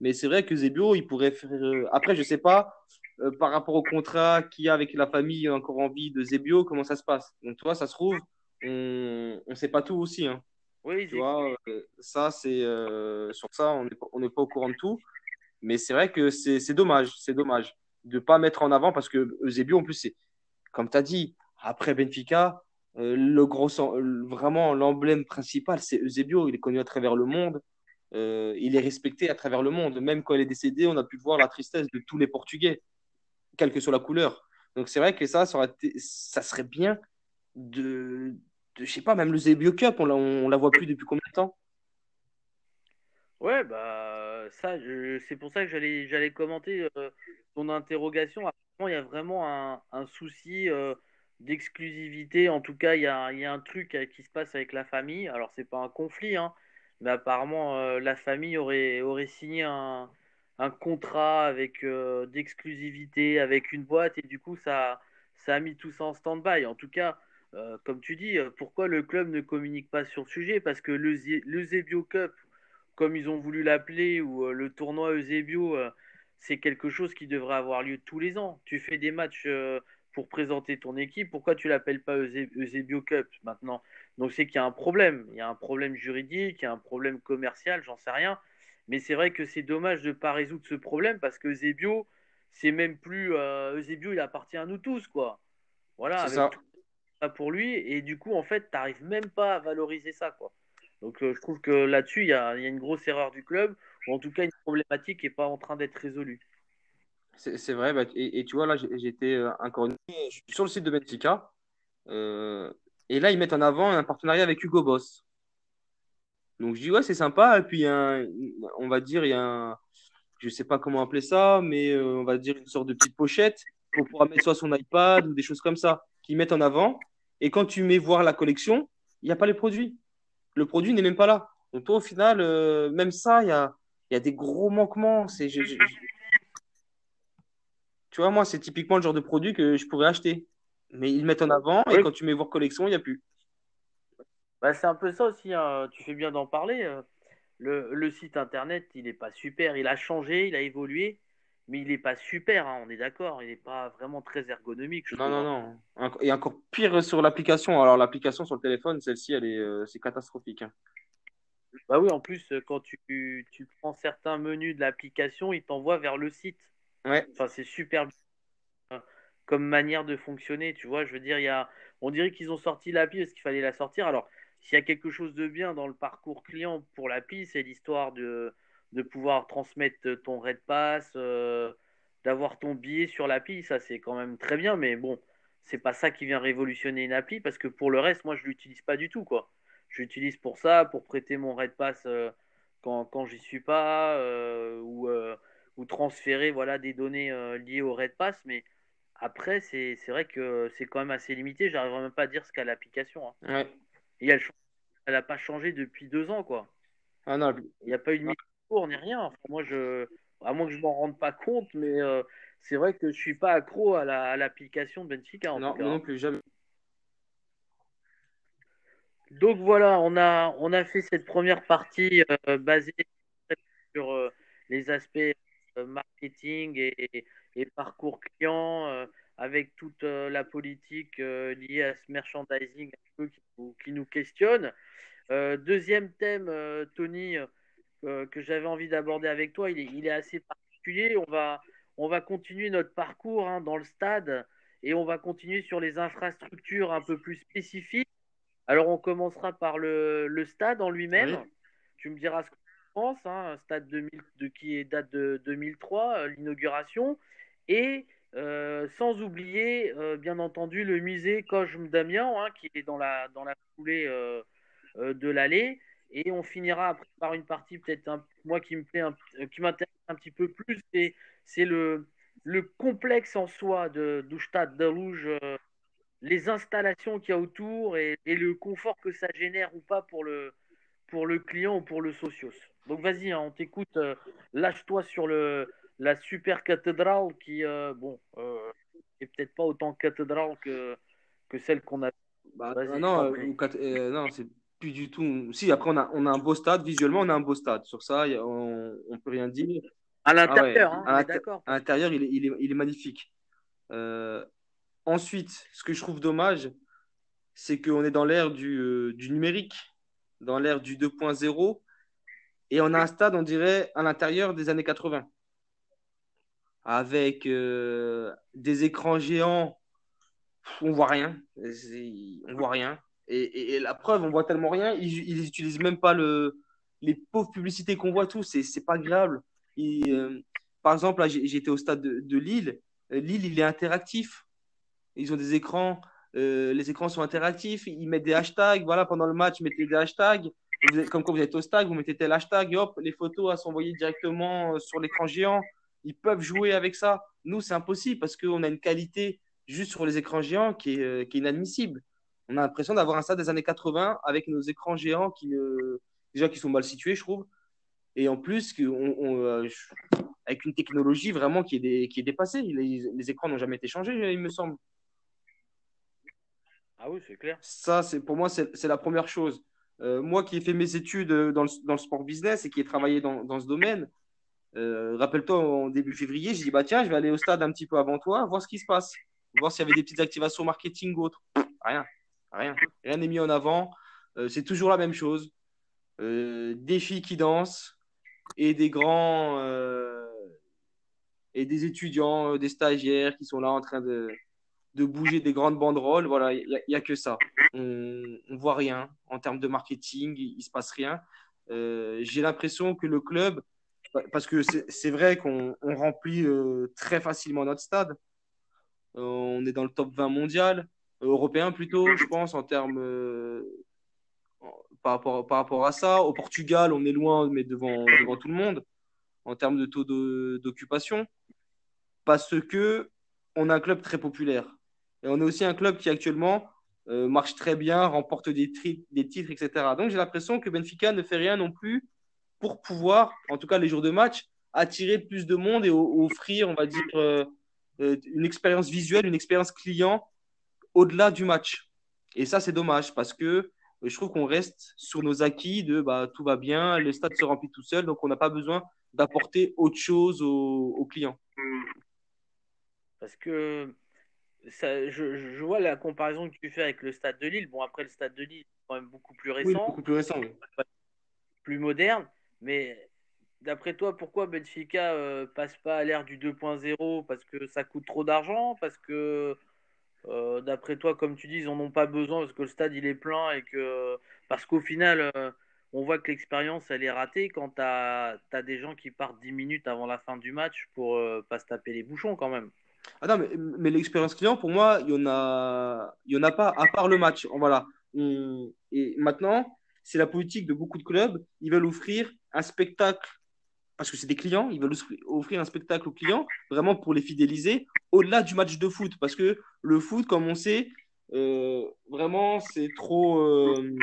Mais c'est vrai que Zebio, il pourrait faire. euh, Après, je sais pas, euh, par rapport au contrat qu'il y a avec la famille encore en vie de Zebio, comment ça se passe? Donc, tu vois, ça se trouve, on ne sait pas tout aussi. Hein. Oui, Tu vois, euh, ça, c'est. euh, sur ça, on n'est pas, on n'est pas au courant de tout. Mais c'est vrai que c'est dommage. C'est dommage de ne pas mettre en avant parce que Eusebio, en plus, c'est. Comme tu as dit, après Benfica, le gros, vraiment, l'emblème principal, c'est Eusebio. Il est connu à travers le monde. Euh, il est respecté à travers le monde. Même quand il est décédé, on a pu voir la tristesse de tous les Portugais, quelle que soit la couleur. Donc c'est vrai que ça, ça, serait bien de, de, je sais pas, même le Zebio Cup, on la, la voit plus depuis combien de temps? Ouais, bah ça, c'est pour ça que j'allais j'allais commenter euh, ton interrogation. Apparemment, il y a vraiment un, souci euh, d'exclusivité. En tout cas, il y a, y a un truc euh, qui se passe avec la famille. Alors, c'est pas un conflit, hein, mais apparemment, la famille aurait, aurait signé un, un contrat avec euh, d'exclusivité avec une boîte et du coup, ça, ça a mis tout ça en stand-by. En tout cas, euh, comme tu dis, euh, pourquoi le club ne communique pas sur le sujet? Parce que le, le Zebio Cup comme ils ont voulu l'appeler, ou le tournoi Eusebio, c'est quelque chose qui devrait avoir lieu tous les ans. Tu fais des matchs pour présenter ton équipe, pourquoi tu l'appelles pas Euse- Eusebio Cup maintenant? Donc c'est qu'il y a un problème, il y a un problème juridique, il y a un problème commercial, j'en sais rien. Mais c'est vrai que c'est dommage de ne pas résoudre ce problème parce que Eusebio, c'est même plus euh, Eusebio, il appartient à nous tous, quoi. Voilà, C'est avec ça. tout ça pour lui, et du coup, en fait, tu n'arrives même pas à valoriser ça, quoi. Donc euh, je trouve que là-dessus, il y a, il y a une grosse erreur du club, ou en tout cas une problématique qui n'est pas en train d'être résolue. C'est vrai. bah, et, et tu vois, là, j'étais euh, encore une- je suis sur le site de Benfica. et là, ils mettent en avant un partenariat avec Hugo Boss. Donc, je dis, ouais, c'est sympa. Et puis, y a un- on va dire, il y a un, je sais pas comment appeler ça, mais euh, on va dire une sorte de petite pochette pour pouvoir mettre soit son iPad ou des choses comme ça, qu'ils mettent en avant. Et quand tu mets voir la collection, il n'y a pas les produits. Le produit n'est même pas là. Donc, toi, au final, euh, même ça, il y a, il y a des gros manquements. C'est, je- je- Tu vois, moi, c'est typiquement le genre de produit que je pourrais acheter. Mais ils mettent en avant et Oui, quand tu mets voir collection, il n'y a plus. Bah, c'est un peu ça aussi, hein. Tu fais bien d'en parler. euh. Le, le site internet, il n'est pas super. Il a changé, il a évolué, mais il n'est pas super, hein, on est d'accord. Il n'est pas vraiment très ergonomique, je Non, non, hein. non. Et encore pire sur l'application. Alors, l'application sur le téléphone, celle-ci, elle est, euh, c'est catastrophique. hein. Bah oui, en plus, euh, quand tu, tu prends certains menus de l'application, il t'envoie vers le site. Ouais, Enfin, c'est super bien comme manière de fonctionner, tu vois. Je veux dire, il y a, on dirait qu'ils ont sorti l'appli parce qu'il fallait la sortir. Alors, s'il y a quelque chose de bien dans le parcours client pour l'appli, c'est l'histoire de, pouvoir transmettre ton Red Pass, euh, d'avoir ton billet sur l'appli. Ça, c'est quand même très bien, mais bon, c'est pas ça qui vient révolutionner une appli parce que pour le reste, moi, je l'utilise pas du tout, quoi. Je pour ça, pour prêter mon Red Pass euh, quand, quand j'y suis pas, euh, ou, transférer voilà, des données liées au Red Pass, mais après, c'est vrai que c'est quand même assez limité. J'arriverai même pas à dire ce qu'a l'application. hein. Et elle n'a pas changé depuis deux ans, quoi. Ah non, Il n'y a pas eu de à jour ni rien. Enfin, moi, je, à moins que je m'en rende pas compte, mais euh, c'est vrai que je suis pas accro à la, à l'application de Benfica, en tout non, cas. non plus, jamais. Donc voilà, on a, on a fait cette première partie euh, basée sur euh, les aspects marketing et, et parcours client, avec toute euh, la politique euh, liée à ce merchandising un peu qui, nous- qui nous questionne. Euh, deuxième thème, Tony, que j'avais envie d'aborder avec toi, il est, il est assez particulier. On va, on va continuer notre parcours hein, dans le stade et on va continuer sur les infrastructures un peu plus spécifiques. Alors, on commencera par le, le stade en lui-même. Oui, Tu me diras ce que tu penses, hein, un stade 2000 de, qui date de 2003, euh, l'inauguration. Et euh, sans oublier, euh, bien entendu, le musée Cosme Damian, hein, qui est dans la, dans la foulée euh, de l'allée. Et on finira après par une partie, peut-être un- moi qui me plaît, qui m'intéresse un petit peu plus, c'est, le, le complexe en soi de, Rouge euh, les installations qu'il y a autour et, le confort que ça génère ou pas pour le, pour le client ou pour le socios. Donc vas-y, hein, on t'écoute, lâche-toi sur le, la super cathédrale qui, euh, bon, euh, est peut-être pas autant cathédrale que, que celle qu'on a. bah, ah non, euh, euh, non, c'est plus du tout. Si, après, on a, on a un beau stade. Visuellement, on a un beau stade. Sur ça, a- on on peut rien dire. À l'intérieur, hein, à l'intérieur, il est, il, est, il est, magnifique. Euh, ensuite, ce que je trouve dommage, c'est qu'on est dans l'ère du, du, numérique, dans l'ère du 2.0, et on a un stade, on dirait, à l'intérieur des années 80, avec euh, des écrans géants, on voit rien, on voit rien. Et, la preuve, on voit tellement rien, ils n'utilisent même pas le, les pauvres publicités qu'on voit tous, c'est pas agréable. Euh, par exemple, j'étais au stade de, Lille. Euh, Lille, il est interactif. Ils ont des écrans, les écrans sont interactifs. Ils mettent des hashtags. Voilà, pendant le match, mettez des hashtags. comme quand vous êtes au stade, vous mettez tel hashtag, hop, les photos à s'envoyer directement sur l'écran géant. Ils peuvent jouer avec ça. Nous, c'est impossible parce qu'on a une qualité juste sur les écrans géants qui est, qui est inadmissible. On a l'impression d'avoir un stade des années 80 avec nos écrans géants qui, déjà qui sont mal situés, je trouve. Et en plus, on, euh, avec une technologie vraiment qui est, qui est dépassée. Les, écrans n'ont jamais été changés, il me semble. Ah oui, c'est clair. Ça, c'est pour moi, c'est la première chose. Euh, moi qui ai fait mes études dans le, dans le, sport business et qui ai travaillé dans, dans ce domaine, euh, rappelle-toi, en début février, j'ai dit bah tiens, je vais aller au stade un petit peu avant toi, voir ce qui se passe, voir s'il y avait des petites activations marketing ou autres. Rien, rien, rien n'est mis en avant. c'est toujours la même chose. Euh, des filles qui dansent et des grands euh, et des étudiants, euh, des stagiaires qui sont là en train de, de bouger des grandes banderoles. Voilà, il n'y a, que ça. On ne voit rien en termes de marketing, il ne se passe rien. J'ai l'impression que le club, parce que c'est vrai qu'on remplit très facilement notre stade. on est dans le top 20 mondial, européen plutôt, je pense, en termes par rapport, par rapport à ça. Au Portugal, on est loin, mais devant, devant tout le monde en termes de taux d'occupation. Parce que on a un club très populaire. Et on est aussi un club qui actuellement euh, marche très bien, remporte des titres, etc. Donc j'ai l'impression que Benfica ne fait rien non plus pour pouvoir, en tout cas les jours de match, attirer plus de monde et offrir, on va dire, euh, euh, une expérience visuelle, une expérience client au-delà du match. Et ça, c'est dommage parce que je trouve qu'on reste sur nos acquis de bah, tout va bien, le stade se remplit tout seul, donc on n'a pas besoin d'apporter autre chose aux, clients. Parce que ça, je, je, vois la comparaison que tu fais avec le stade de Lille. Bon, après, le stade de Lille est quand même beaucoup plus récent. beaucoup plus récent, Plus moderne. Mais d'après toi, pourquoi Benfica euh, passe pas à l'ère du 2.0 Parce que ça coûte trop d'argent? Parce que euh, d'après toi, comme tu dis, ils n'en ont pas besoin parce que le stade il est plein et que parce qu'au final, euh, on voit que l'expérience elle est ratée quand tu as, des gens qui partent 10 minutes avant la fin du match pour euh, pas se taper les bouchons quand même. Ah non, mais, l'expérience client, pour moi, il n'y en, a, en a pas à part le match. Voilà. Et maintenant, c'est la politique de beaucoup de clubs. Ils veulent offrir un spectacle parce que c'est des clients, ils veulent offrir un spectacle aux clients, vraiment pour les fidéliser, au-delà du match de foot. Parce que le foot, comme on sait, euh, vraiment, c'est trop. Euh,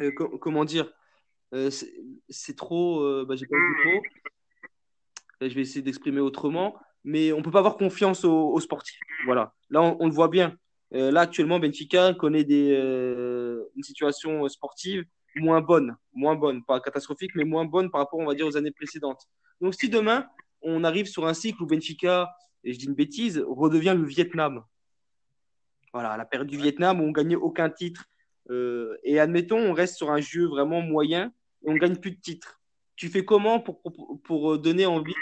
euh, comment dire C'est trop. Bah, j'ai pas le mot. Je vais essayer d'exprimer autrement. Mais on peut pas avoir confiance aux, sportifs. Voilà. Là, on, le voit bien. là, actuellement, Benfica connaît des, une situation sportive moins bonne, moins bonne, pas catastrophique, mais moins bonne par rapport, on va dire, aux années précédentes. Donc, si demain, on arrive sur un cycle où Benfica, et je dis une bêtise, redevient le Vietnam. Voilà, la période du Vietnam où on gagnait aucun titre. Euh, et admettons, on reste sur un jeu vraiment moyen et on gagne plus de titres. Tu fais comment pour, pour, pour donner envie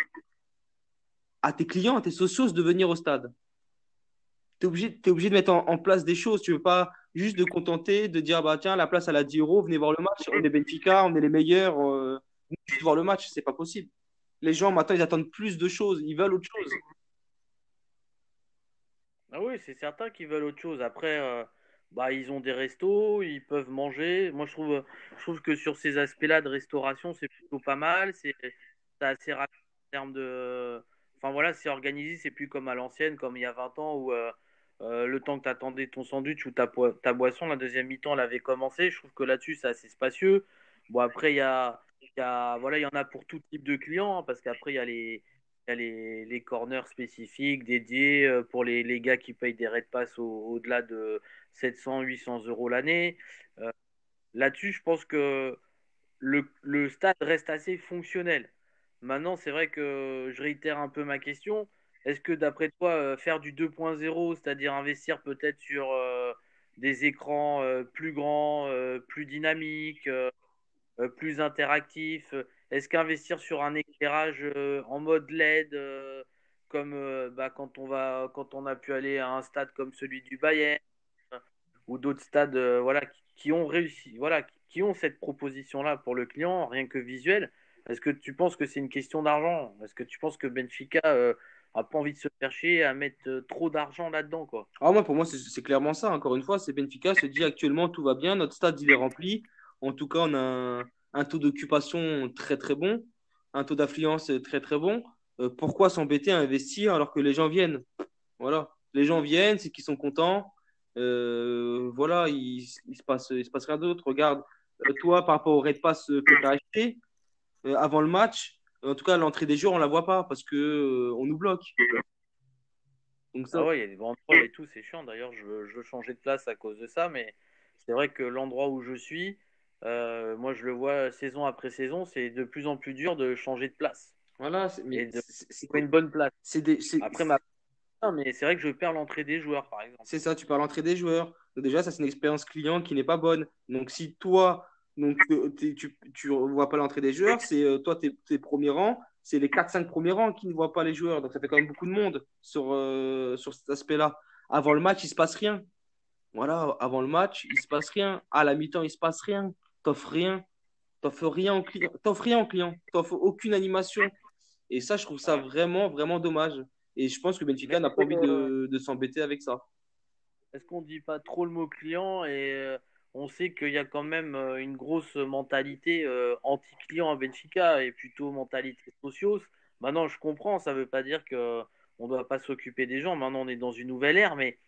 à tes clients, à tes socios de venir au stade? Tu es obligé, obligé de mettre en, place des choses. Tu veux pas juste de contenter, de dire bah tiens, la place à la 10 euros, venez voir le match, on est Benfica, on est les meilleurs, euh, juste voir le match, c'est pas possible. Les gens maintenant ils attendent plus de choses, ils veulent autre chose. Ah oui, c'est certain qu'ils veulent autre chose. Après, euh, bah ils ont des restos, ils peuvent manger. Moi je trouve, je trouve que sur ces aspects-là de restauration, c'est plutôt pas mal. C'est assez rapide en termes de. Enfin voilà, c'est organisé, c'est plus comme à l'ancienne, comme il y a 20 ans où. Euh, euh, le temps que tu attendais ton sandwich ou ta, boisson, la deuxième mi-temps, elle avait commencé. Je trouve que là-dessus, c'est assez spacieux. Bon, après, il y a, y a, voilà, il y en a pour tout type de clients, hein, parce qu'après, il y a les, y a les, les, corners spécifiques dédiés euh, pour les, les, gars qui payent des raids pass au-delà de 700, 800 euros l'année. Euh, là-dessus, je pense que le, le, stade reste assez fonctionnel. Maintenant, c'est vrai que je réitère un peu ma question. Est-ce que d'après toi, euh, faire du 2.0, c'est-à-dire investir peut-être sur euh, des écrans euh, plus grands, plus dynamiques, plus interactifs, est-ce qu'investir sur un éclairage en mode LED, comme bah, quand on va, quand on a pu aller à un stade comme celui du Bayern, ou d'autres stades voilà, qui, ont réussi, voilà, qui, ont cette proposition-là pour le client, rien que visuel. Est-ce que tu penses que c'est une question d'argent? Est-ce que tu penses que Benfica a pas envie de se faire chier à mettre euh, trop d'argent là-dedans, quoi? Ah, moi, pour moi, c'est clairement ça. Encore une fois, c'est Benfica se dit actuellement tout va bien, notre stade il est rempli. En tout cas, on a un, un taux d'occupation très très bon, un taux d'affluence très très bon. Euh, pourquoi s'embêter à investir alors que les gens viennent? Voilà, les gens viennent, c'est qu'ils sont contents. Euh, voilà, il, il se passe, il se passe rien d'autre. Regarde, toi, par rapport au Red Pass que tu as acheté avant le match, en tout cas, l'entrée des joueurs, on la voit pas parce que euh, on nous bloque. Donc Ah ça, ouais, il y a des banderoles et tout, c'est chiant. D'ailleurs, je veux, je veux changer de place à cause de ça, mais c'est vrai que l'endroit où je suis, euh, moi je le vois saison après saison, c'est de plus en plus dur de changer de place voilà, mais c'est une bonne place. c'est des- Après, ma... Non, mais c'est vrai que je perds l'entrée des joueurs, par exemple. C'est ça, tu parles l'entrée des joueurs. Donc déjà, ça, c'est une expérience client qui n'est pas bonne. Donc si toi, donc, euh, tu tu ne vois pas l'entrée des joueurs, c'est euh, toi, tes, tes premiers rangs, c'est les quatre cinq premiers rangs qui ne voient pas les joueurs. Donc ça fait quand même beaucoup de monde sur, euh, sur cet aspect-là. Avant le match, il se passe rien. Voilà, avant le match, il se passe rien. À la mi-temps, il se passe rien. T'offres rien. T'offres rien au client. T'offres rien au client. T'offres aucune animation. Et ça, je trouve ça vraiment, vraiment dommage. Et je pense que Benfica n'a pas envie de, de s'embêter avec ça. est-ce qu'on dit pas trop le mot client et on sait qu'il y a quand même euh, une grosse mentalité euh, anti-client à Benfica et plutôt mentalité socios. Maintenant, je comprends, ça veut pas dire que on doit pas s'occuper des gens. Maintenant, on est dans une nouvelle ère, mais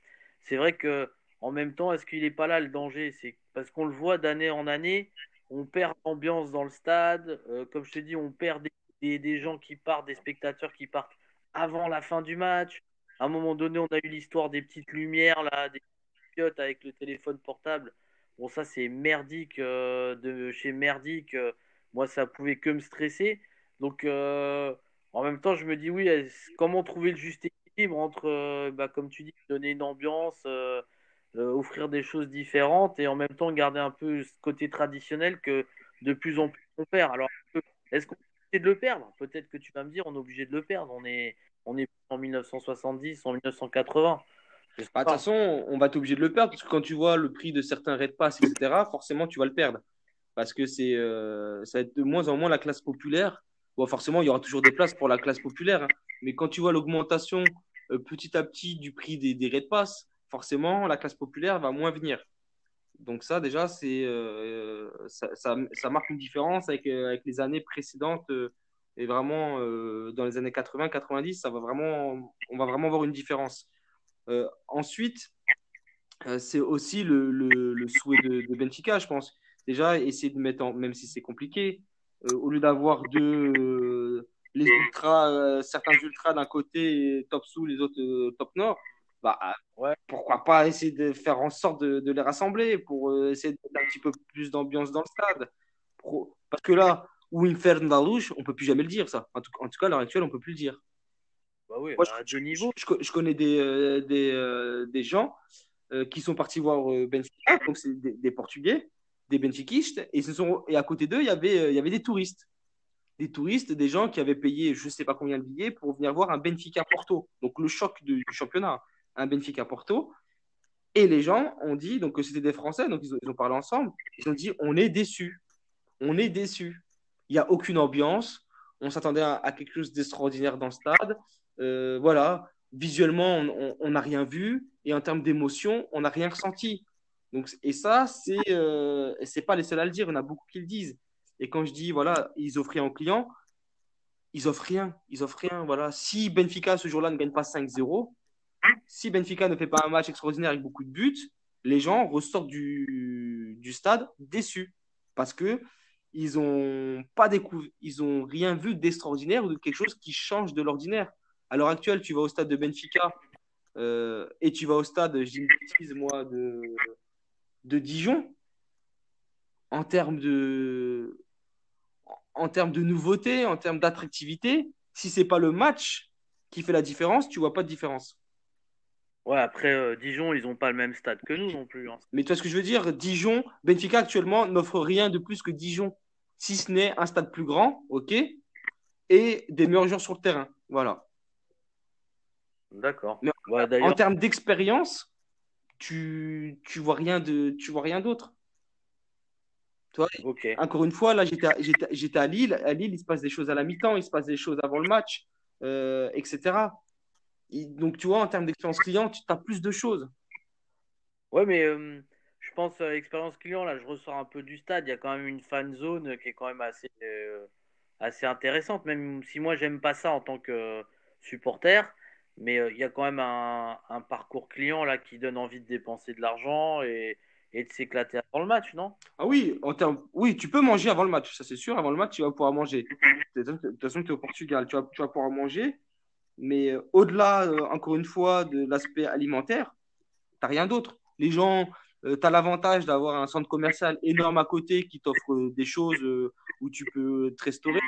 c'est vrai que en même temps, est-ce qu'il est pas là le danger? C'est parce qu'on le voit d'année en année, on perd l'ambiance dans le stade. Euh, comme je te dis, on perd des, gens qui partent, des spectateurs qui partent avant la fin du match. À un moment donné, on a eu l'histoire des petites lumières, là, des avec le téléphone portable. Bon, ça, c'est merdique euh, de chez merdique. Euh, moi, ça pouvait que me stresser. Donc, euh, en même temps, je me dis, oui, comment trouver le juste équilibre entre, bah, comme tu dis, donner une ambiance, offrir des choses différentes et en même temps garder un peu ce côté traditionnel que de plus en plus on perd. Alors, est-ce qu'on est obligé de le perdre? Peut-être que tu vas me dire, on est obligé de le perdre. On est, on est en 1970, en 1980. De toute façon, on va être obligé de le perdre parce que quand tu vois le prix de certains Red Pass, etc., forcément, tu vas le perdre. Parce que c'est, euh, ça va être de moins en moins la classe populaire. Bon, forcément, il y aura toujours des places pour la classe populaire. hein. Mais quand tu vois l'augmentation euh, petit à petit du prix des, des Red Pass, forcément, la classe populaire va moins venir. Donc ça, déjà, c'est, euh, ça, ça, ça marque une différence avec, avec les années précédentes. et vraiment, dans les années 80-90, ça va vraiment, on va vraiment voir une différence. Euh, ensuite, euh, c'est aussi le, le, le souhait de, de Benfica, je pense. Déjà, essayer de mettre en, même si c'est compliqué, euh, au lieu d'avoir deux, les ultras, certains ultras d'un côté, top sous, les autres top nord, bah, Ouais. pourquoi pas essayer de faire en sorte de, de les rassembler pour euh, essayer de mettre un petit peu plus d'ambiance dans le stade. Parce que là, où Inferno on peut plus jamais le dire, ça. En tout, en tout cas, à l'heure actuelle, on peut plus le dire. Bah oui, Moi, à je, deux je- niveaux. je- je connais des, euh, des, euh, des gens euh, qui sont partis voir Benfica, donc c'est des, des Portugais, des Benfiquistes, et, se sont, et à côté d'eux, il y avait, il y avait des touristes. Des touristes, des gens qui avaient payé je ne sais pas combien de billets pour venir voir un Benfica Porto. Donc le choc du, du championnat, un Benfica Porto. Et les gens ont dit, donc c'était des Français, donc ils ont, ils ont parlé ensemble, ils ont dit on est déçus. On est déçus. Il n'y a aucune ambiance. On s'attendait à, à quelque chose d'extraordinaire dans le stade. Euh, voilà, visuellement, on n'a rien vu. Et en termes d'émotion, on n'a rien ressenti. Donc, et ça, c'est euh, c'est pas les seuls à le dire. Il y en a beaucoup qui le disent. Et quand je dis, voilà, ils offrent rien aux clients, ils offrent rien. Ils offrent rien. Voilà. Si Benfica, ce jour-là, ne gagne pas 5-0, si Benfica ne fait pas un match extraordinaire avec beaucoup de buts, les gens ressortent du, du stade déçus. Parce que ils ont pas découvert, ils rien vu d'extraordinaire ou de quelque chose qui change de l'ordinaire. À l'heure actuelle, tu vas au stade de Benfica euh, et tu vas au stade, je dis une bêtise, moi, de, de Dijon. En termes de, en termes de nouveauté, en termes d'attractivité, si c'est pas le match qui fait la différence, tu vois pas de différence. Ouais, après, euh, Dijon, ils n'ont pas le même stade que nous non plus. Hein. Mais tu vois ce que je veux dire? Dijon, Benfica actuellement n'offre rien de plus que Dijon, si ce n'est un stade plus grand, ok, et des meilleurs joueurs sur le terrain. Voilà. D'accord. en termes d'expérience, tu, tu vois rien de, tu vois rien d'autre. Toi, Encore une fois, là, j'étais à, Lille. À Lille, il se passe des choses à la mi-temps, il se passe des choses avant le match, euh, etc. donc, tu vois, en termes d'expérience client, tu as plus de choses. Ouais, mais euh, je pense, euh, expérience client, là, je ressors un peu du stade. Il y a quand même une fan zone qui est quand même assez, assez intéressante, même si moi, j'aime pas ça en tant que supporter. Mais il y a quand même un, parcours client là qui donne envie de dépenser de l'argent et, de s'éclater avant le match, non? Ah oui, en termes... oui, tu peux manger avant le match, ça c'est sûr. Avant le match, tu vas pouvoir manger. De toute façon, tu es au Portugal, tu vas, tu vas pouvoir manger. Mais euh, au-delà, euh, encore une fois, de l'aspect alimentaire, tu rien d'autre. Les gens, euh, tu as l'avantage d'avoir un centre commercial énorme à côté qui t'offre des choses où tu peux te restaurer.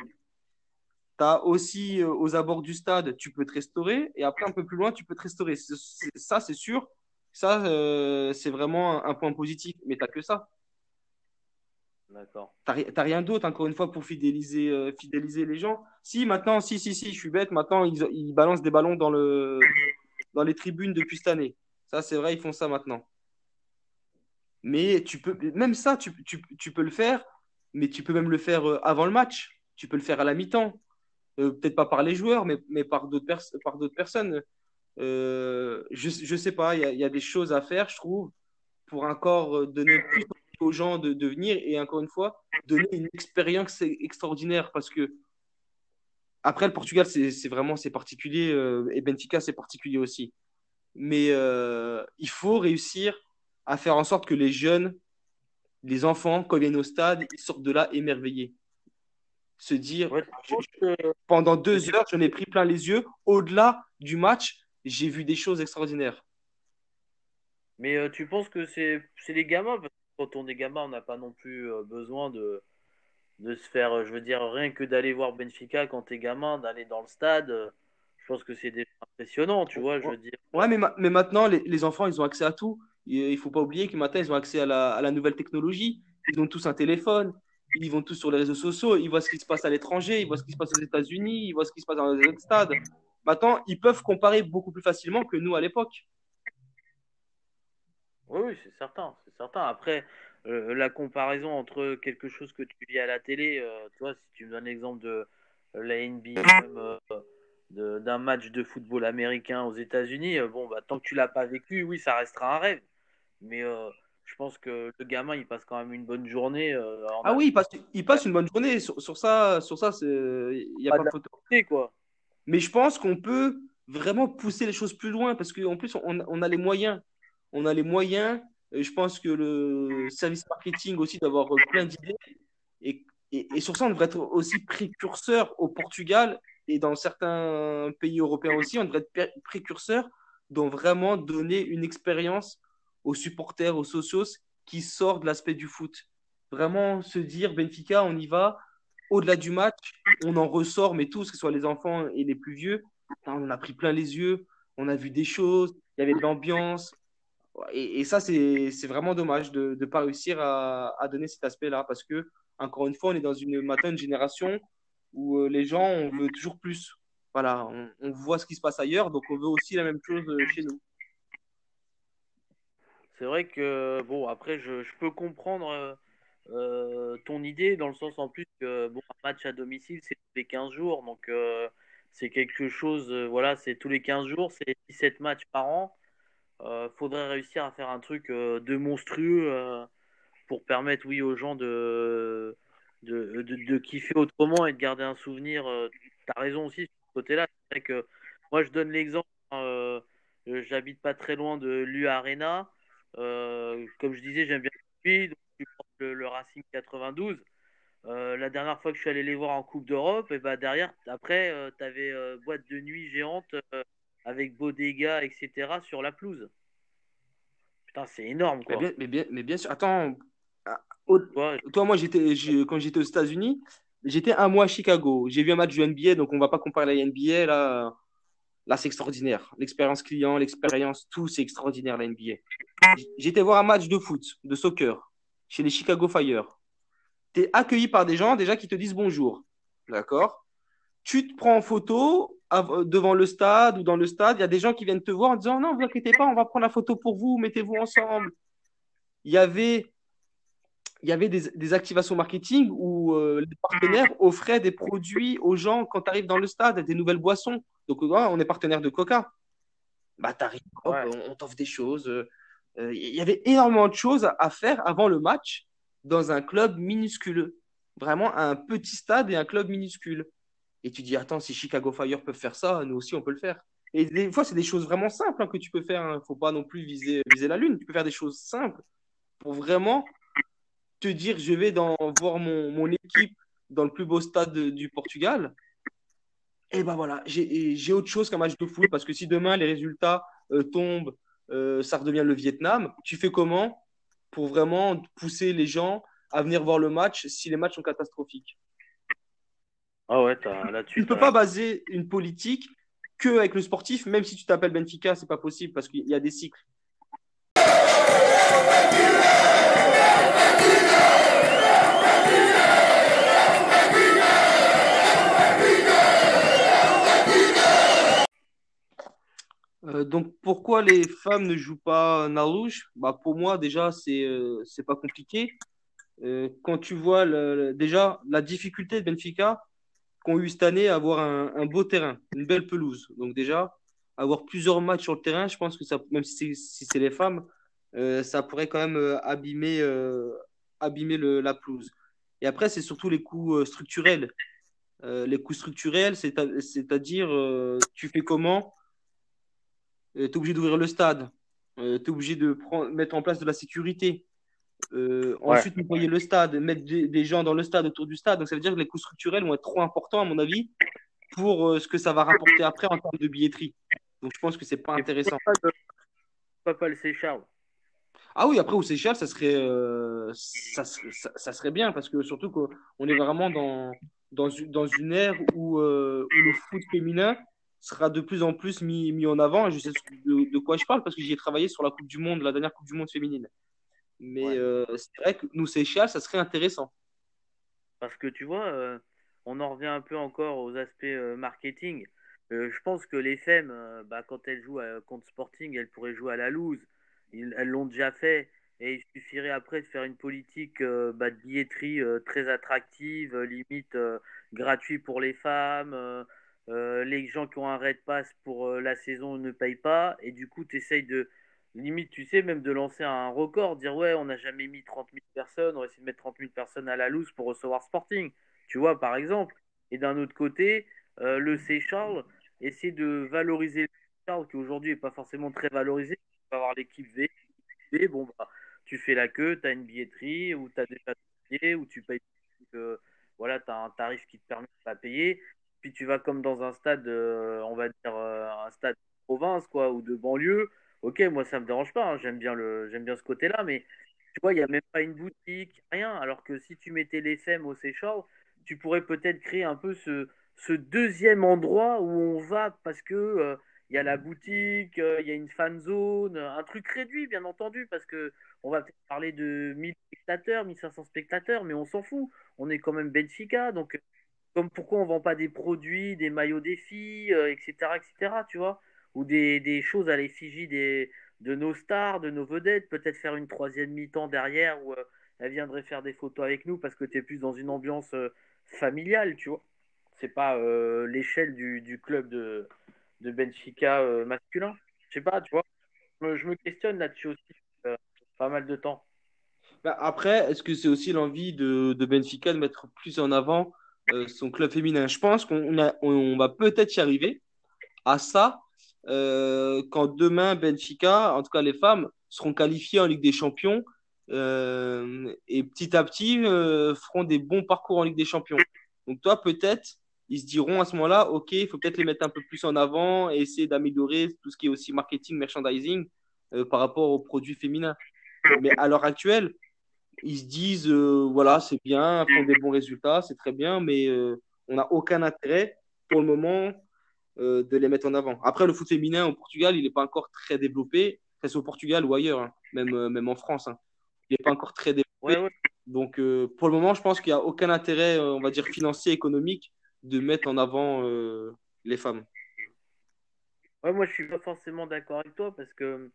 Tu as aussi aux abords du stade, tu peux te restaurer. Et après, un peu plus loin, tu peux te restaurer. Ça, c'est sûr. Ça, euh, c'est vraiment un point positif, mais tu que ça. D'accord. Tu n'as rien d'autre, encore une fois, pour fidéliser, euh, fidéliser les gens. Si, maintenant, si, si, si, je suis bête, maintenant, ils, ils balancent des ballons dans, le, dans les tribunes depuis cette année. Ça, c'est vrai, ils font ça maintenant. Mais tu peux, même ça, tu, tu, tu, peux le faire, mais tu peux même le faire euh, avant le match. Tu peux le faire à la mi-temps. Peut-être pas par les joueurs, mais, mais par d'autres personnes. Euh, je ne sais pas, il y, a des choses à faire, je trouve, pour encore euh, donner plus aux gens de, de venir et encore une fois, donner une expérience extraordinaire parce que après, le Portugal, c'est vraiment c'est particulier euh, et Benfica, c'est particulier aussi. Mais il faut réussir à faire en sorte que les jeunes, les enfants, quand ils viennent au stade, ils sortent de là émerveillés. Se dire, pendant deux heures, je n'ai pris plein les yeux. Au-delà du match, j'ai vu des choses extraordinaires. Mais euh, tu penses que c'est les gamins? Parce que quand on est gamin, on n'a pas non plus euh, besoin de, de se faire, euh, je veux dire, rien que d'aller voir Benfica quand tu es gamin, d'aller dans le stade. je pense que c'est impressionnant, tu vois, je veux dire. Ouais, mais, mais maintenant, les, les, enfants, ils ont accès à tout. Il faut pas oublier que maintenant, ils ont accès à la, à la nouvelle technologie. Ils ont tous un téléphone ils vont tous sur les réseaux sociaux, ils voient ce qui se passe à l'étranger, ils voient ce qui se passe aux États-Unis, ils voient ce qui se passe dans les autres stades. Maintenant, ils peuvent comparer beaucoup plus facilement que nous à l'époque. Oui, c'est certain, c'est certain. Après, euh, la comparaison entre quelque chose que tu vis à la télé, euh, toi, si tu me donnes l'exemple de la NBA, euh, d'un match de football américain aux États-Unis, bon, bah, tant que tu l'as pas vécu, oui, ça restera un rêve. Mais je pense que le gamin, il passe quand même une bonne journée. ah oui, il passe, il passe une bonne journée. Sur, ça, sur ça, il n'y a pas, de photo. Quoi. Mais je pense qu'on peut vraiment pousser les choses plus loin parce qu'en plus, on, a les moyens. On a les moyens. Et je pense que le service marketing aussi d'avoir plein d'idées. Et, et, sur ça, on devrait être aussi précurseur au Portugal et dans certains pays européens aussi. On devrait être précurseur dans vraiment donner une expérience aux supporters, aux socios qui sortent de l'aspect du foot. Vraiment se dire, Benfica, on y va, au-delà du match, on en ressort, mais tous, que ce soit les enfants et les plus vieux, on a pris plein les yeux, on a vu des choses, il y avait de l'ambiance. Et, ça, c'est vraiment dommage de ne pas réussir à, donner cet aspect-là, parce que, encore une fois, on est dans une, maintenant une génération où euh, les gens, on veut toujours plus. Voilà, on, voit ce qui se passe ailleurs, donc on veut aussi la même chose euh, chez nous. C'est vrai que, bon, après, je, je peux comprendre euh, euh, ton idée dans le sens en plus que bon, un match à domicile, c'est tous les 15 jours. Donc, euh, c'est quelque chose, voilà, c'est tous les 15 jours, c'est 17 matchs par an. faudrait réussir à faire un truc de monstrueux pour permettre, oui, aux gens de de, de, kiffer autrement et de garder un souvenir. tu as raison aussi sur ce côté-là. C'est vrai que moi, je donne l'exemple. Hein, j'habite pas très loin de l'U Arena. Comme je disais, j'aime bien le le, Racing 92. Euh, la dernière fois que je suis allé les voir en Coupe d'Europe, et bah derrière, après, euh, tu avais euh, boîte de nuit géante avec beaux dégâts, etc. sur la pelouse. Putain, c'est énorme, Mais bien, mais bien, sûr. Attends, ah, toi, moi, j'étais, quand j'étais aux États-Unis, j'étais un mois à Chicago. J'ai vu un match du NBA, donc on va pas comparer la NBA. Là, là c'est extraordinaire. L'expérience client, l'expérience, tout, c'est extraordinaire, la NBA. J'étais voir un match de foot, de soccer, chez les Chicago Fire. Tu es accueilli par des gens déjà qui te disent bonjour. D'accord? Tu te prends en photo devant le stade ou dans le stade. Il y a des gens qui viennent te voir en disant non, vous inquiétez pas, on va prendre la photo pour vous, mettez-vous ensemble. Il y avait il y avait des, activations marketing où euh, les partenaires offraient des produits aux gens quand tu arrives dans le stade, des nouvelles boissons. Donc, on est partenaire de Coca. Bah, tu arrives, on, t'offre des choses. Euh, il y avait énormément de choses à faire avant le match dans un club minuscule. Vraiment un petit stade et un club minuscule. Et tu dis, attends, si Chicago Fire peuvent faire ça, nous aussi, on peut le faire. Et des fois, c'est des choses vraiment simples hein, que tu peux faire. Il hein. ne faut pas non plus viser, viser la lune. Tu peux faire des choses simples pour vraiment te dire je vais dans, voir mon, mon équipe dans le plus beau stade du Portugal, eh ben voilà, j'ai autre chose qu'un match de foot parce que si demain les résultats euh, tombent, euh, ça redevient le Vietnam, tu fais comment pour vraiment pousser les gens à venir voir le match si les matchs sont catastrophiques? Ah ouais, là-dessus. Tu ne peux pas baser une politique que avec le sportif, même si tu t'appelles Benfica, c'est pas possible parce qu'il y a des cycles. Euh, donc pourquoi les femmes ne jouent pas Narouche bah Pour moi, déjà, c'est euh, c'est pas compliqué. Euh, quand tu vois déjà la difficulté de Benfica qu'ont eu cette année à avoir un, beau terrain, une belle pelouse. Donc déjà, avoir plusieurs matchs sur le terrain, je pense que ça, même si c'est les femmes, ça pourrait quand même abîmer, abîmer le, la pelouse. Et après, c'est surtout les coûts structurels. les coûts structurels, c'est-à-dire, tu fais comment euh, tu es obligé d'ouvrir le stade, euh, tu es obligé de prendre, mettre en place de la sécurité. Euh, ensuite, nettoyer le stade, mettre des, gens dans le stade, autour du stade. Donc, ça veut dire que les coûts structurels vont être trop importants, à mon avis, pour ce que ça va rapporter après en termes de billetterie. Donc, je pense que c'est pas intéressant. Pas, pas le Seychelles? Ah oui, après, au Seychelles, ça serait, ça, ça, serait bien, parce que surtout qu'on est vraiment dans, dans, dans une ère où, où le foot féminin sera de plus en plus mis, mis en avant. Et je sais de, quoi je parle parce que j'y ai travaillé sur la Coupe du Monde, la dernière Coupe du Monde féminine. Mais euh, c'est vrai que nous, Seychelles, ça serait intéressant. Parce que tu vois, euh, on en revient un peu encore aux aspects euh, marketing. je pense que les femmes, bah, quand elles jouent contre Sporting, elles pourraient jouer à la loose. elles l'ont déjà fait. Et il suffirait après de faire une politique bah, de billetterie très attractive, limite gratuit pour les femmes euh, les gens qui ont un red pass pour euh, la saison ne payent pas, et du coup, tu essayes de, limite, tu sais, même de lancer un record, dire ouais, on n'a jamais mis 30 000 personnes, on va essayer de mettre 30 000 personnes à la loose pour recevoir Sporting, tu vois, par exemple. Et d'un autre côté, euh, le C. Charles essaie de valoriser le C. Charles, qui aujourd'hui n'est pas forcément très valorisé. Tu vas avoir l'équipe V, bon, bah, tu fais la queue, tu as une billetterie, ou tu as déjà payé, ou tu payes. voilà, tu as un tarif qui te permet de pas payer puis tu vas comme dans un stade, euh, on va dire euh, un stade de province quoi, ou de banlieue, ok, moi ça me dérange pas, hein, j'aime bien, le, j'aime bien ce côté-là, mais tu vois, il n'y a même pas une boutique, rien. Alors que si tu mettais les FEM au Seychelles, tu pourrais peut-être créer un peu ce, deuxième endroit où on va parce que euh, y a la boutique, il y a une fan zone, un truc réduit bien entendu parce que on va peut-être parler de 1000 spectateurs, 1500 spectateurs, mais on s'en fout. On est quand même Benfica, donc comme pourquoi on vend pas des produits, des maillots des filles, etc., euh, etc., tu vois, ou des, des choses à l'effigie des, de nos stars, de nos vedettes, peut-être faire une troisième mi-temps derrière où euh, elle viendrait faire des photos avec nous parce que tu es plus dans une ambiance euh, familiale, tu vois. C'est pas l'échelle du, du, club de, de Benfica masculin. Je sais pas, tu vois. Je me, questionne là-dessus aussi pas mal de temps. Bah, après, est-ce que c'est aussi l'envie de, de Benfica de mettre plus en avant euh, son club féminin. Je pense qu'on on va peut-être y arriver à ça euh, quand demain Benfica, en tout cas les femmes, seront qualifiées en Ligue des Champions euh, et petit à petit feront des bons parcours en Ligue des Champions. Donc toi peut-être ils se diront à ce moment-là, ok, il faut peut-être les mettre un peu plus en avant et essayer d'améliorer tout ce qui est aussi marketing, merchandising par rapport aux produits féminins. Mais à l'heure actuelle, ils se disent, euh, voilà, c'est bien, font des bons résultats, c'est très bien, mais euh, on n'a aucun intérêt pour le moment euh, de les mettre en avant. Après, le foot féminin au Portugal, il n'est pas encore très développé, que ce soit au Portugal ou ailleurs, hein, même, même en France. Hein. Il n'est pas encore très développé. Donc, pour le moment, je pense qu'il n'y a aucun intérêt, on va dire, financier, économique, de mettre en avant les femmes. Ouais, moi, je suis pas forcément d'accord avec toi parce que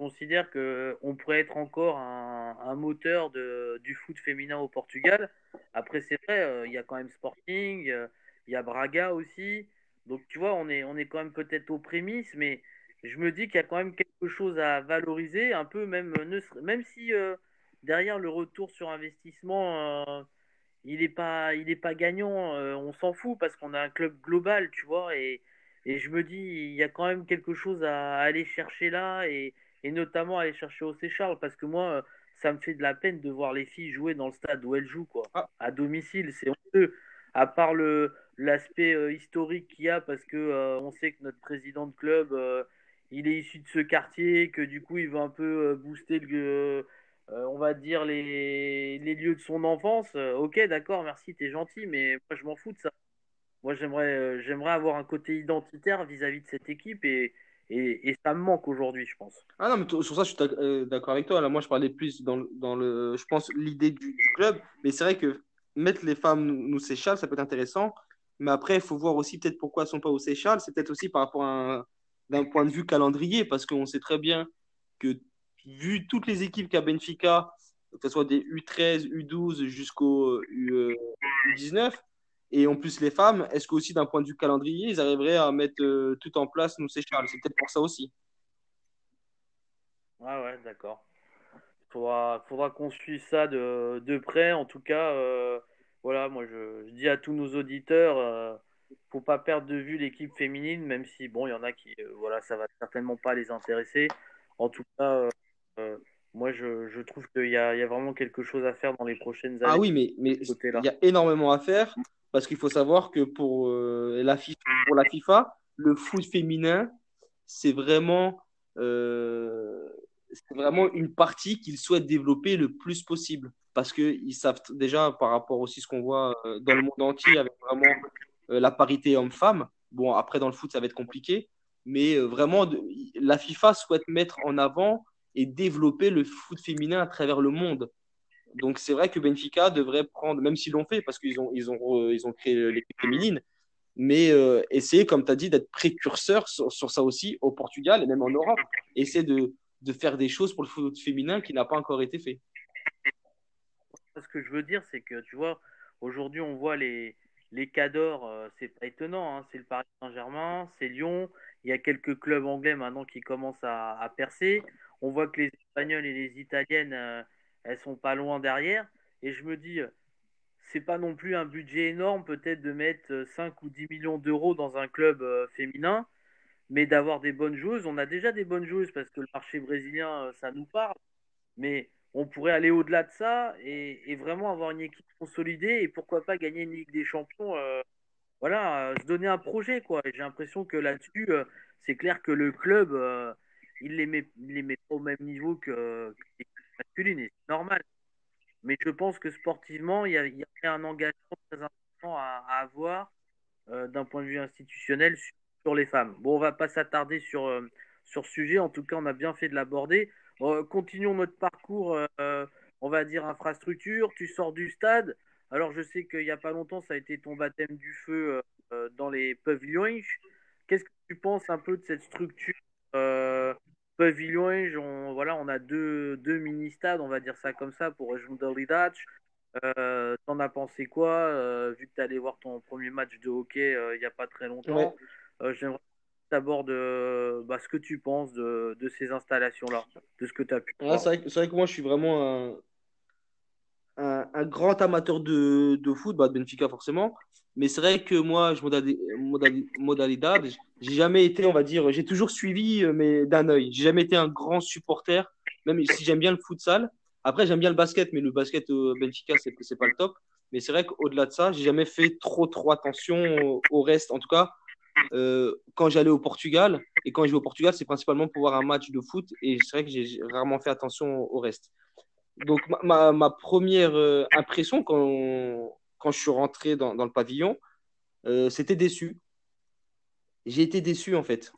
considère que on pourrait être encore un, moteur du foot féminin au Portugal. Après, c'est vrai, euh, il y a quand même Sporting, euh, il y a Braga aussi. Donc, tu vois, on est, on est quand même peut-être aux prémices, mais je me dis qu'il y a quand même quelque chose à valoriser, un peu même, même si euh, derrière le retour sur investissement, il n'est pas, pas gagnant, on s'en fout parce qu'on a un club global, tu vois, et je me dis, il y a quand même quelque chose à aller chercher là, et, et notamment aller chercher au Charles, parce que moi, ça me fait de la peine de voir les filles jouer dans le stade où elles jouent, quoi. Ah. À domicile, c'est honteux. À part le l'aspect euh, historique qu'il y a, parce que euh, on sait que notre président de club, euh, il est issu de ce quartier, que du coup, il va un peu booster le, on va dire les, les lieux de son enfance. ok, d'accord, merci, t'es gentil, mais moi, je m'en fous de ça. Moi, j'aimerais, euh, j'aimerais avoir un côté identitaire vis-à-vis de cette équipe et, et, ça me manque aujourd'hui, je pense. Ah non, mais sur ça, je suis euh, d'accord avec toi. Là, moi, je parlais plus dans, dans le, je pense, l'idée du, club. Mais c'est vrai que mettre les femmes nous, nous Seychelles, ça peut être intéressant. Mais après, il faut voir aussi peut-être pourquoi elles ne sont pas aux Seychelles. C'est peut-être aussi par rapport à d'un point de vue calendrier, parce qu'on sait très bien que vu toutes les équipes qu'a Benfica, que ce soit des U13, U12 jusqu'au U19, et en plus, les femmes, est-ce qu'aussi d'un point de vue calendrier, ils arriveraient à mettre euh, tout en place, nous, c'est Charles? C'est peut-être pour ça aussi. Ouais, ouais, d'accord. Il faudra, faudra qu'on suive ça de, de, près. En tout cas, euh, voilà, moi, je, dis à tous nos auditeurs, euh, faut pas perdre de vue l'équipe féminine, même si, bon, il y en a qui, euh, voilà, ça va certainement pas les intéresser. En tout cas, moi, je, je trouve qu'il y a, y a, vraiment quelque chose à faire dans les prochaines ah années. Ah oui, mais, mais il y a énormément à faire parce qu'il faut savoir que pour, euh, la FIFA, pour la FIFA, le foot féminin, c'est vraiment, euh, vraiment une partie qu'ils souhaitent développer le plus possible. Parce qu'ils savent déjà, par rapport aussi à ce qu'on voit euh, dans le monde entier, avec vraiment la parité homme-femme, bon, après dans le foot, ça va être compliqué, mais vraiment, la FIFA souhaite mettre en avant et développer le foot féminin à travers le monde. Donc c'est vrai que Benfica devrait prendre, même s'ils l'ont fait, parce qu'ils ont, ils ont, ils ont créé l'équipe féminine, mais euh, essayer, comme tu as dit, d'être précurseur sur, ça aussi au Portugal et même en Europe. Essayer de, de faire des choses pour le foot féminin qui n'a pas encore été fait. Ce que je veux dire, c'est que tu vois, aujourd'hui on voit les, les cadors, euh, c'est pas étonnant, hein. c'est le Paris Saint-Germain, c'est Lyon, il y a quelques clubs anglais maintenant qui commencent à, percer. On voit que les Espagnols et les Italiennes. Euh, elles sont pas loin derrière. Et je me dis, c'est pas non plus un budget énorme, peut-être de mettre 5 ou 10 millions d'euros dans un club euh, féminin, mais d'avoir des bonnes joueuses. On a déjà des bonnes joueuses parce que le marché brésilien, euh, ça nous parle. Mais on pourrait aller au-delà de ça et, vraiment avoir une équipe consolidée et pourquoi pas gagner une Ligue des Champions. Euh, voilà, se donner un projet, quoi. J'ai l'impression que là-dessus, c'est clair que le club, il les met, les met pas au même niveau que, que masculine, c'est normal. Mais je pense que sportivement, il y a, un engagement très important à, avoir euh, d'un point de vue institutionnel sur, les femmes. Bon, on va pas s'attarder sur, euh, sur ce sujet. En tout cas, on a bien fait de l'aborder. Euh, continuons notre parcours, on va dire infrastructure. Tu sors du stade. Alors, je sais qu'il n'y a pas longtemps, ça a été ton baptême du feu dans les pavillons. Qu'est-ce que tu penses un peu de cette structure Pavillon, on, voilà, on a deux, deux mini-stades, on va dire ça comme ça, pour Jundaridach. Euh, T'en as pensé quoi, euh, vu que tu allé voir ton premier match de hockey euh, il n'y a pas très longtemps euh, J'aimerais d'abord de bah, ce que tu penses de, de ces installations-là, de ce que tu as pu C'est vrai, vrai, que moi, je suis vraiment un, un, grand amateur de, de foot, bah, de Benfica forcément. Mais c'est vrai que moi, je modalidad, j'ai jamais été, on va dire, j'ai toujours suivi, euh, mais d'un œil. J'ai jamais été un grand supporter, même si j'aime bien le futsal. Après, j'aime bien le basket, mais le basket au Benfica, c'est c'est pas le top. Mais c'est vrai qu'au-delà de ça, j'ai jamais fait trop trop attention au, reste. En tout cas, euh, quand j'allais au Portugal et quand je vais au Portugal, c'est principalement pour voir un match de foot et c'est vrai que j'ai rarement fait attention au reste. donc ma, ma première euh, impression quand, quand je suis rentré dans, dans le pavillon, euh, c'était déçu. J'ai été déçu en fait.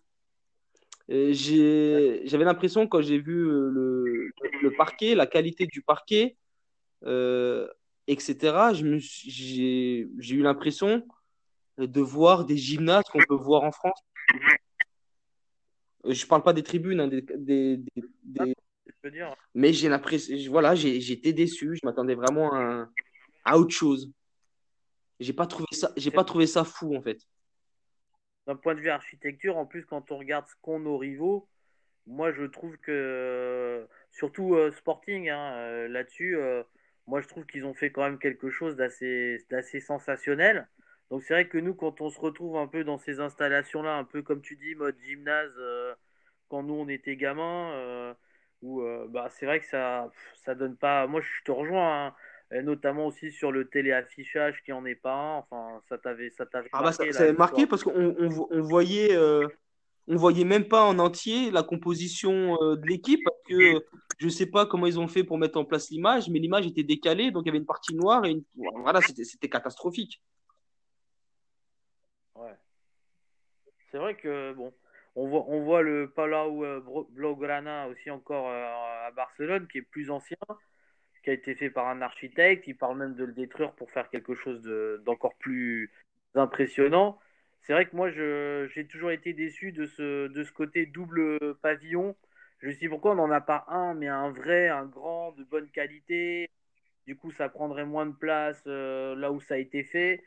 J'avais l'impression quand j'ai vu le, le, parquet, la qualité du parquet, euh, etc., j'ai eu l'impression de voir des gymnases qu'on peut voir en France. Je parle pas des tribunes, hein, des, des, des, mais j'ai l'impression, voilà, été déçu. Je m'attendais vraiment à, à, autre chose. J'ai pas trouvé ça, j'ai pas trouvé ça fou en fait. D'un point de vue architecture, en plus, quand on regarde ce qu'ont nos rivaux, moi je trouve que, surtout euh, Sporting, hein, euh, là-dessus, euh, moi je trouve qu'ils ont fait quand même quelque chose d'assez sensationnel. Donc c'est vrai que nous, quand on se retrouve un peu dans ces installations-là, un peu comme tu dis, mode gymnase, quand nous on était gamins, où bah, c'est vrai que ça, ça donne pas. Moi je te rejoins. Hein notamment aussi sur le téléaffichage qui en est pas un. Enfin, ça t'avait, ça t'avait ah bah, marqué. ça, marqué parce qu'on on, voyait, euh, on voyait même pas en entier la composition euh, de l'équipe parce que je sais pas comment ils ont fait pour mettre en place l'image, mais l'image était décalée, donc il y avait une partie noire et une... voilà, c'était, c'était catastrophique. Ouais. C'est vrai que bon. On voit, on voit le Palau euh, Blaugrana aussi encore à Barcelone, qui est plus ancien, qui a été fait par un architecte. Il parle même de le détruire pour faire quelque chose d'encore plus impressionnant. C'est vrai que moi, j'ai toujours été déçu de ce, côté double pavillon. Je sais pourquoi on n'en a pas un, mais un vrai, un grand, de bonne qualité? Du coup, ça prendrait moins de place euh, là où ça a été fait.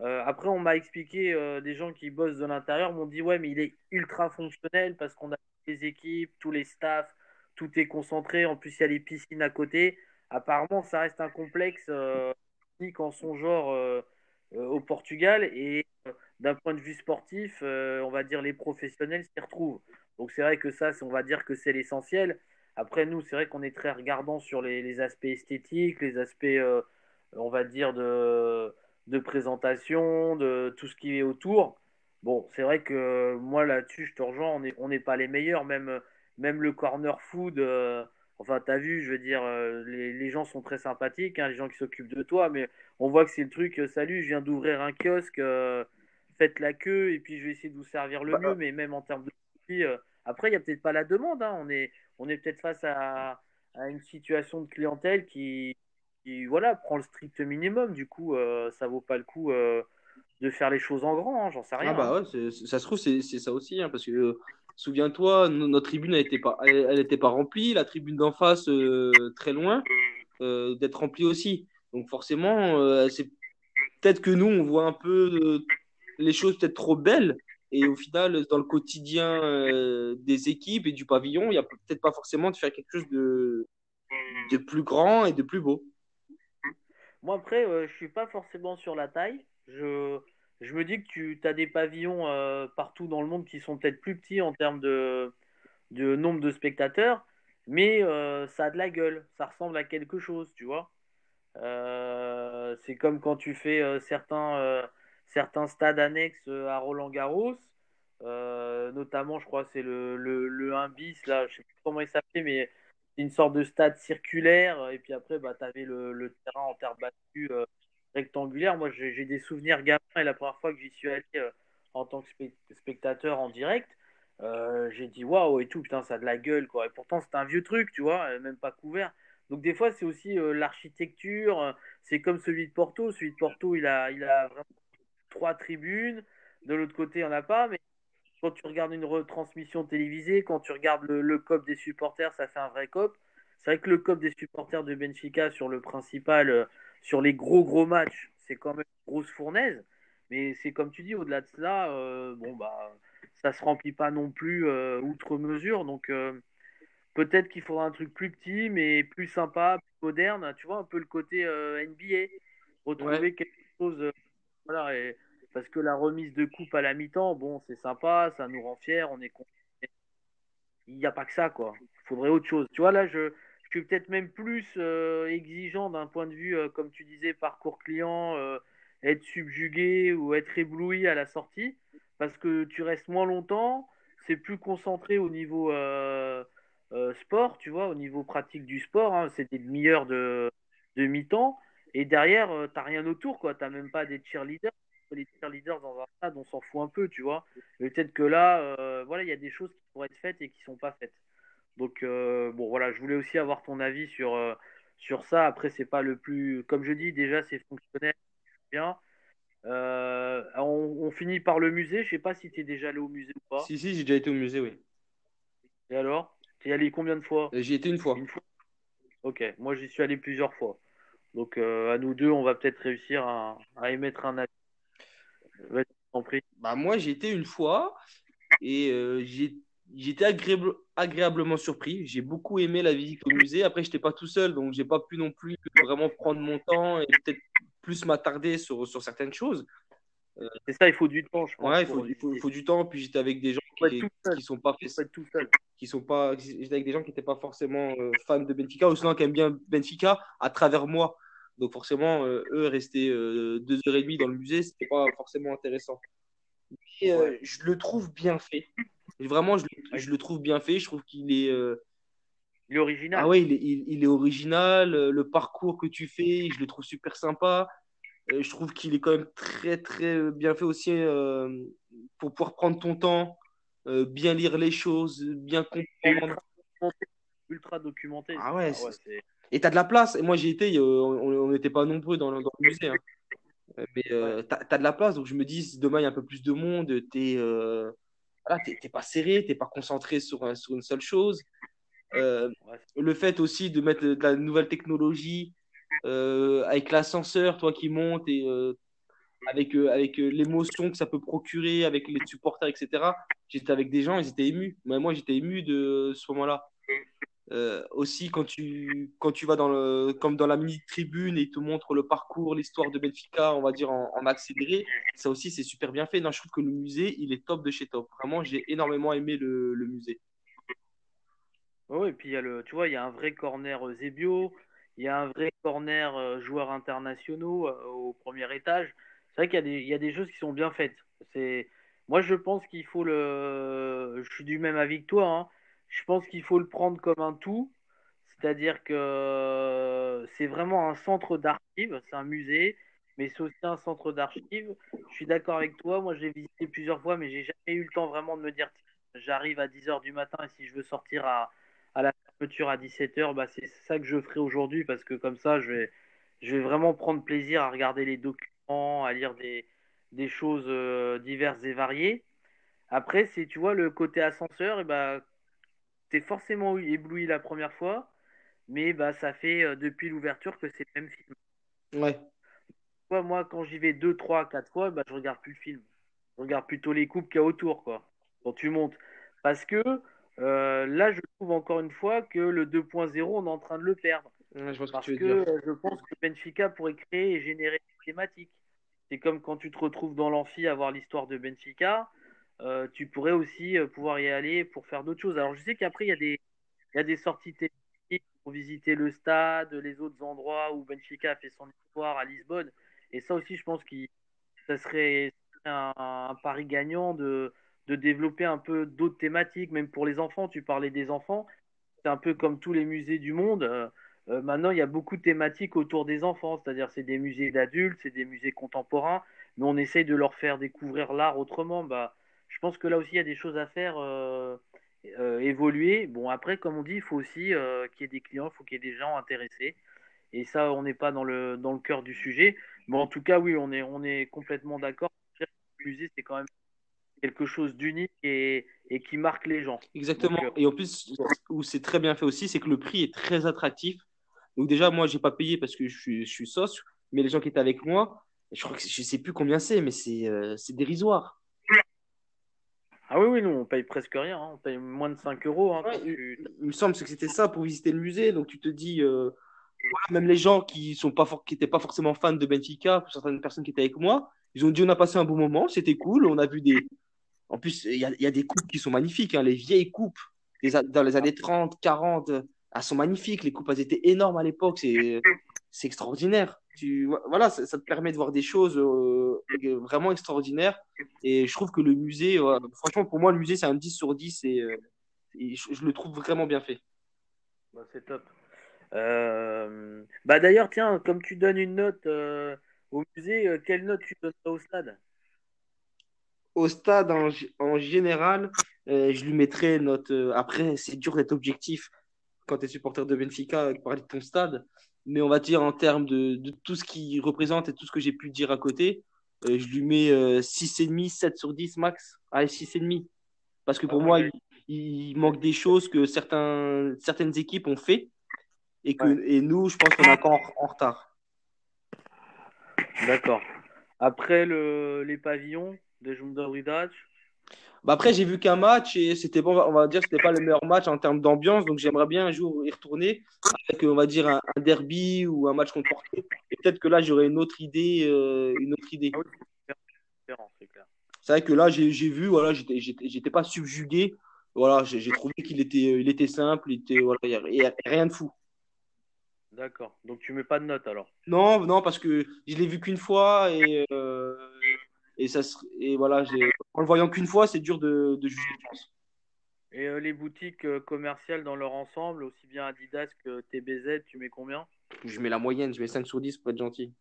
Euh, après, on m'a expliqué, euh, des gens qui bossent de l'intérieur m'ont dit ouais, mais il est ultra fonctionnel parce qu'on a les équipes, tous les staffs, tout est concentré. En plus, il y a les piscines à côté apparemment, ça reste un complexe euh, unique en son genre euh, euh, au Portugal. Et d'un point de vue sportif, on va dire les professionnels s'y retrouvent. Donc c'est vrai que ça, on va dire que c'est l'essentiel. Après, nous, c'est vrai qu'on est très regardant sur les, aspects esthétiques, les aspects, on va dire, de, de, présentation, de tout ce qui est autour. Bon, c'est vrai que moi, là-dessus, je te rejoins, on n'est pas les meilleurs. Même, même le corner food, Enfin, tu as vu, je veux dire, euh, les, gens sont très sympathiques, hein, les gens qui s'occupent de toi, mais on voit que c'est le truc, euh, salut, je viens d'ouvrir un kiosque, euh, faites la queue, et puis je vais essayer de vous servir le bah, mieux, mais même en termes de prix, après, il n'y a peut-être pas la demande, hein, on est, on est peut-être face à, une situation de clientèle qui, voilà, prend le strict minimum, du coup, ça vaut pas le coup de faire les choses en grand, hein, j'en sais rien. Ah bah ouais, ça se trouve, c'est ça aussi, parce que Souviens-toi, notre tribune n'était pas, elle, était pas remplie, la tribune d'en face, euh, très loin, euh, d'être remplie aussi. Donc forcément, euh, c'est peut-être que nous, on voit un peu les choses peut-être trop belles. Et au final, dans le quotidien des équipes et du pavillon, il n'y a peut-être pas forcément de faire quelque chose de, de plus grand et de plus beau. Moi, après, je suis pas forcément sur la taille. Je, je me dis que tu as des pavillons euh, partout dans le monde qui sont peut-être plus petits en termes de, nombre de spectateurs, mais euh, ça a de la gueule, ça ressemble à quelque chose, tu vois. Euh, c'est comme quand tu fais certains, stades annexes à Roland Garros, notamment, je crois, c'est le, le, 1 bis, là, je sais plus comment il s'appelait, mais c'est une sorte de stade circulaire, et puis après, bah, tu avais le, terrain en terre battue rectangulaire. Moi, j'ai des souvenirs gamins et la première fois que j'y suis allé euh, en tant que spectateur en direct, euh, j'ai dit waouh et tout, putain, ça a de la gueule quoi. Et pourtant, c'est un vieux truc, tu vois, euh, même pas couvert. Donc, des fois, c'est aussi l'architecture. C'est comme celui de Porto. Celui de Porto, il a, il a vraiment trois tribunes. De l'autre côté, il n'y en a pas. Mais quand tu regardes une retransmission télévisée, quand tu regardes le, le COP des supporters, ça fait un vrai COP. C'est vrai que le COP des supporters de Benfica sur le principal, sur les gros gros matchs, c'est quand même une grosse fournaise. Mais c'est comme tu dis, au-delà de cela, euh, bon bah ça se remplit pas non plus euh, outre mesure. Donc euh, peut-être qu'il faudra un truc plus petit, mais plus sympa, plus moderne. Tu vois un peu le côté NBA, retrouver quelque chose. voilà, parce que la remise de coupe à la mi-temps, bon, c'est sympa, ça nous rend fiers, on est content. Il n'y a pas que ça, quoi. Il faudrait autre chose. Tu vois, là, je, peut-être même plus euh, exigeant d'un point de vue, euh, comme tu disais, parcours client, euh, être subjugué ou être ébloui à la sortie, parce que tu restes moins longtemps, c'est plus concentré au niveau sport, tu vois, au niveau pratique du sport. Hein, c'est des demi-heures de, de mi-temps. Et derrière, tu t'as rien autour, quoi. T'as même pas des cheerleaders. Les cheerleaders dans un stade, on s'en fout un peu, tu vois. Peut-être que là, voilà, il y a des choses qui pourraient être faites et qui sont pas faites. Donc, bon, voilà, je voulais aussi avoir ton avis sur, sur ça. Après, c'est pas le plus. Comme je dis, déjà, c'est fonctionnel, bien. Euh, on, finit par le musée. Je sais pas si tu es déjà allé au musée ou pas. Si, si, j'ai déjà été au musée, oui. Et alors? Tu es allé combien de fois? Euh, J'y étais une fois. Ok, moi j'y suis allé plusieurs fois. Donc euh, à nous deux, on va peut-être réussir à, émettre un avis. Bah, moi j'ai été une fois et j'ai agréable, agréablement surpris. J'ai beaucoup aimé la visite au musée. Après, je n'étais pas tout seul, donc j'ai pas pu non plus vraiment prendre mon temps et peut-être plus m'attarder sur, sur certaines choses. Euh, c'est ça, il faut du temps, je pense. Ouais, il faut, il faut, il faut du temps. Puis j'étais avec des gens qui, qui sont pas tout seul. qui sont pas, j'étais avec des gens qui n'étaient pas forcément euh, fans de Benfica ou sinon qui aiment bien Benfica à travers moi. Donc forcément, euh, eux rester deux heures et demie dans le musée, c'était pas forcément intéressant. Mais je le trouve bien fait. Vraiment, je, je, le trouve bien fait. Je trouve qu'il est il est original. Ah ouais, il est, il, est, original. Euh, le parcours que tu fais, je le trouve super sympa. Euh, je trouve qu'il est quand même très, très bien fait aussi euh, pour pouvoir prendre ton temps, bien lire les choses, bien comprendre. Ultra documenté. Ah ouais, ah et tu as de la place. Et moi, j'ai été, on n'était pas nombreux dans, le musée. Hein. Mais tu as, de la place. Donc, je me dis, demain, il y a un peu plus de monde, tu n'es pas serré, tu n'es pas concentré sur, sur une seule chose. Euh, le fait aussi de mettre de la nouvelle technologie euh, avec l'ascenseur, toi qui montes et euh, avec, avec l'émotion que ça peut procurer, avec les supporters, etc. J'étais avec des gens, ils étaient émus. Mais moi, j'étais ému de ce moment-là. Aussi, quand tu, quand tu vas dans le, comme dans la mini-tribune et ils te montrent le parcours, l'histoire de Benfica, on va dire en, accéléré, ça aussi, c'est super bien fait. Non, je trouve que le musée, il est top de chez top. Vraiment, j'ai énormément aimé le, musée. Oui, et puis il y a le, tu vois, il y a un vrai corner euh, Zebio, il y a un vrai corner euh, joueurs internationaux euh, au premier étage. C'est vrai qu'il y, a des, il y a des choses qui sont bien faites. C'est, moi, je pense qu'il faut le, je suis du même avis que toi. Hein. Je pense qu'il faut le prendre comme un tout, c'est-à-dire que c'est vraiment un centre d'archives, c'est un musée, mais c'est aussi un centre d'archives. Je suis d'accord avec toi. Moi, j'ai visité plusieurs fois, mais j'ai jamais eu le temps vraiment de me dire j'arrive à 10h du matin et si je veux sortir à à la fermeture à 17h, bah, c'est ça que je ferai aujourd'hui parce que comme ça, je vais, je vais vraiment prendre plaisir à regarder les documents, à lire des, des choses euh, diverses et variées. Après, c'est, tu vois, le côté ascenseur, et bah, t'es forcément ébloui la première fois, mais bah, ça fait euh, depuis l'ouverture que c'est le même film. Ouais. Moi, quand j'y vais deux, trois, quatre fois, bah, je regarde plus le film. Je regarde plutôt les coupes qu'il y a autour, quoi. Quand tu montes. Parce que euh, là, je trouve encore une fois que le 2.0, on est en train de le perdre. je parce que, euh, je pense que Benfica pourrait créer et générer des thématiques. C'est comme quand tu te retrouves dans l'amphi à voir l'histoire de Benfica, euh, tu pourrais aussi pouvoir y aller pour faire d'autres choses. Alors, je sais qu'après, il y, a des, y a des sorties pour visiter le stade, les autres endroits où Benfica a fait son histoire à Lisbonne. Et ça aussi, je pense que ça serait un, pari gagnant de de développer un peu d'autres thématiques, même pour les enfants. Tu parlais des enfants, c'est un peu comme tous les musées du monde. Euh, euh, maintenant, il y a beaucoup de thématiques autour des enfants, c'est-à-dire c'est des musées d'adultes, c'est des musées contemporains, mais on essaye de leur faire découvrir l'art autrement. Bah, je pense que là aussi, il y a des choses à faire euh, évoluer. Bon, après, comme on dit, il faut aussi qu'il y ait des clients, il faut qu'il y ait des gens intéressés. Et ça, on n'est pas dans le, dans le cœur du sujet. Mais en tout cas, oui, on est, on est complètement d'accord. Le musée, c'est quand même quelque chose d'unique et, et, qui marque les gens. Exactement. Euh, et en plus, où c'est très bien fait aussi, c'est que le prix est très attractif. Donc déjà, moi, j'ai pas payé parce que je suis, je suis sauce, mais les gens qui étaient avec moi, je crois que je sais plus combien c'est, mais c'est euh, dérisoire. Ah oui, oui, nous, on paye presque rien. Hein. On paye moins de 5 euros. Hein, il, me semble que c'était ça pour visiter le musée. Donc tu te dis, euh, même les gens qui sont pas qui n'étaient pas forcément fans de Benfica, pour certaines personnes qui étaient avec moi, ils ont dit on a passé un bon moment, c'était cool, on a vu des, en plus, il y, a, des coupes qui sont magnifiques. Hein. Les vieilles coupes dans les années 30, 40, elles sont magnifiques. Les coupes, elles étaient énormes à l'époque. C'est, extraordinaire. Tu, voilà, ça, te permet de voir des choses euh, vraiment extraordinaires. Et je trouve que le musée, franchement, pour moi, le musée, c'est un 10 sur 10. Et, euh, je, le trouve vraiment bien fait. Bah, c'est top. Euh, bah d'ailleurs, tiens, comme tu donnes une note au musée, quelle note tu donnes au stade? Au stade, en, général, je lui mettrais note. après, c'est dur d'être objectif quand tu es supporter de Benfica, parler de ton stade. Mais on va dire en termes de, de tout ce qu'il représente et tout ce que j'ai pu dire à côté, je lui mets 6,5, 7 sur 10 max. Allez, 6,5. Parce que pour ah moi, il, manque des choses que certains, certaines équipes ont fait et, que, et nous, je pense qu'on est encore en retard. D'accord. Après le, les pavillons de Jumbo bah après, j'ai vu qu'un match et c'était bon, on va dire c'était pas le meilleur match en termes d'ambiance, donc j'aimerais bien un jour y retourner avec, on va dire, un, derby ou un match contre Porto. Et peut-être que là, j'aurais une autre idée. Euh, une autre idée. Ah c'est vrai que là, j'ai vu, voilà, j'étais pas subjugué. Voilà, j'ai trouvé qu'il était, il était simple, il était, voilà, y a rien de fou. D'accord. Donc tu mets pas de note alors? Non, non, parce que je l'ai vu qu'une fois et, euh, et, ça, et voilà, en le voyant qu'une fois, c'est dur de, de juger, je pense. Et euh, les boutiques euh, commerciales dans leur ensemble, aussi bien Adidas que TBZ, tu mets combien? Je mets la moyenne, je mets 5 sur 10 pour être gentil.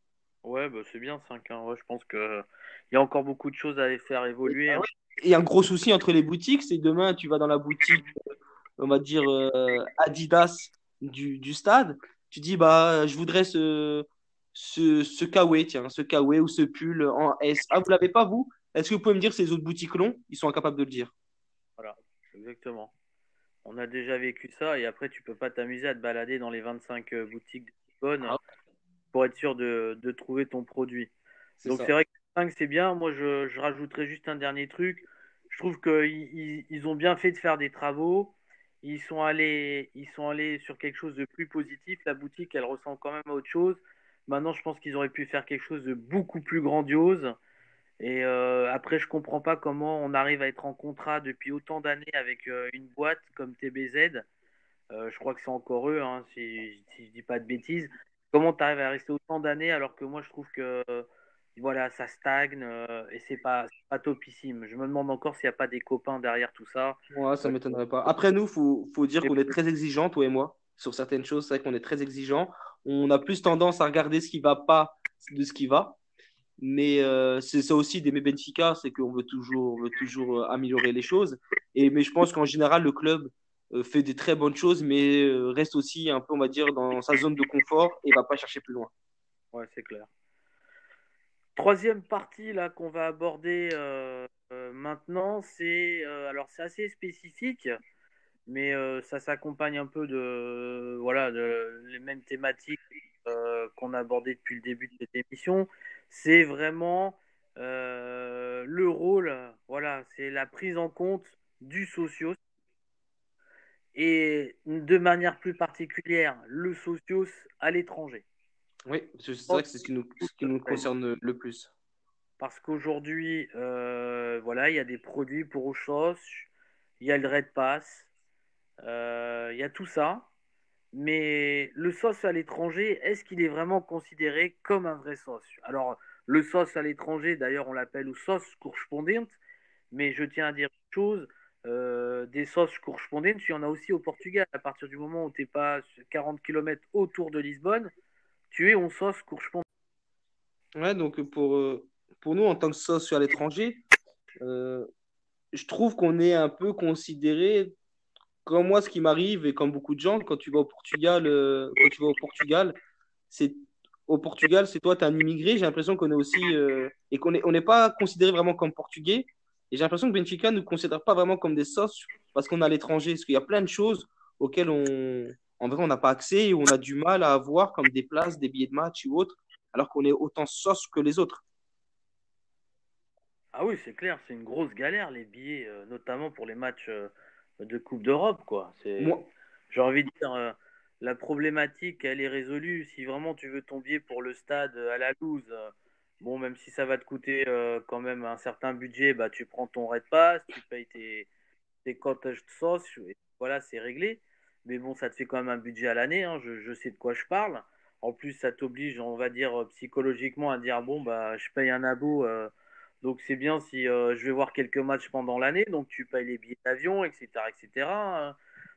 Ouais, bah, c'est bien 5. Hein. je pense qu'il y a encore beaucoup de choses à les faire évoluer. Hein. Et un gros souci entre les boutiques, c'est demain, tu vas dans la boutique, on va dire Adidas du, du stade, tu dis, bah, je voudrais ce, ce, ce kawaii, tiens, ce kawaii ou ce pull en S. Ah, vous l'avez pas, vous? Est-ce que vous pouvez me dire ces autres boutiques longs Ils sont incapables de le dire. Voilà, exactement. On a déjà vécu ça et après, tu peux pas t'amuser à te balader dans les 25 euh, boutiques bonnes ah. pour être sûr de, de trouver ton produit. Donc, c'est vrai que 5, c'est bien. Moi, je, je rajouterais juste un dernier truc. Je trouve qu'ils ils ont bien fait de faire des travaux ils sont allés, ils sont allés sur quelque chose de plus positif. La boutique, elle ressemble quand même à autre chose. Maintenant, je pense qu'ils auraient pu faire quelque chose de beaucoup plus grandiose. Et euh, après, je comprends pas comment on arrive à être en contrat depuis autant d'années avec euh, une boîte comme TBZ. Euh, je crois que c'est encore eux, hein, si, si, je dis pas de bêtises. Comment tu arrives à rester autant d'années alors que moi, je trouve que voilà, ça stagne et c'est pas, pas topissime. Je me demande encore s'il n'y a pas des copains derrière tout ça. Ouais, ça m'étonnerait pas. Après, nous, il faut, faut, dire qu'on est très exigeants, toi et moi, sur certaines choses. C'est vrai qu'on est très exigeants. On a plus tendance à regarder ce qui va pas de ce qui va. Mais euh, c'est ça aussi d'aimer Benfica, c'est qu'on veut toujours, veut toujours euh, améliorer les choses. Mais je pense qu'en général, le club fait des très bonnes choses, mais reste aussi un peu, on va dire, dans sa zone de confort et va pas chercher plus loin. Ouais, c'est clair. Troisième partie là qu'on va aborder euh, euh, maintenant, c'est euh, alors c'est assez spécifique, mais ça s'accompagne un peu de voilà de, les mêmes thématiques qu'on a abordées depuis le début de cette émission. C'est vraiment le rôle, voilà, c'est la prise en compte du socios et de manière plus particulière le socios à l'étranger. Oui, c'est vrai que c'est ce qui nous, qui nous concerne le plus. Parce qu'aujourd'hui, euh, voilà, il y a des produits pour Auchos, il y a le Red Pass, euh, il y a tout ça. Mais le sauce à l'étranger, est-ce qu'il est vraiment considéré comme un vrai sauce? Alors, le sauce à l'étranger, d'ailleurs, on l'appelle sauce correspondante, mais je tiens à dire une chose, euh, des sauces correspondantes, il y en a aussi au Portugal. À partir du moment où tu n'es pas 40 km autour de Lisbonne, tu es en sauce correspondante. Ouais, donc pour, euh, pour nous, en tant que sauce à l'étranger, euh, je trouve qu'on est un peu considéré, comme moi, ce qui m'arrive, et comme beaucoup de gens, quand tu vas au Portugal, euh, quand tu vas au Portugal, c'est au Portugal, c'est toi, tu es un immigré. J'ai l'impression qu'on est aussi. et qu'on n'est on pas considéré vraiment comme portugais. Et j'ai l'impression que Benfica ne nous considère pas vraiment comme des sauces parce qu'on est à l'étranger. Parce qu'il y a plein de choses auxquelles on, en vrai, on n'a pas accès et on a du mal à avoir comme des places, des billets de match ou autres, alors qu'on est autant sauce que les autres. Ah oui, c'est clair, c'est une grosse galère les billets, euh, notamment pour les matchs euh, de Coupe d'Europe, quoi. C'est, j'ai envie de dire, euh, la problématique, elle est résolue. Si vraiment tu veux ton billet pour le stade à la loose, bon, même si ça va te coûter quand même un certain budget, bah tu prends ton Red Pass, tu payes tes, tes cottage sauce, et voilà, c'est réglé mais bon, ça te fait quand même un budget à l'année, hein, je, sais de quoi je parle. En plus, ça t'oblige, on va dire, psychologiquement à dire, bon, bah, je paye un abo euh, Donc c'est bien si je vais voir quelques matchs pendant l'année, donc tu payes les billets d'avion, etc., etc.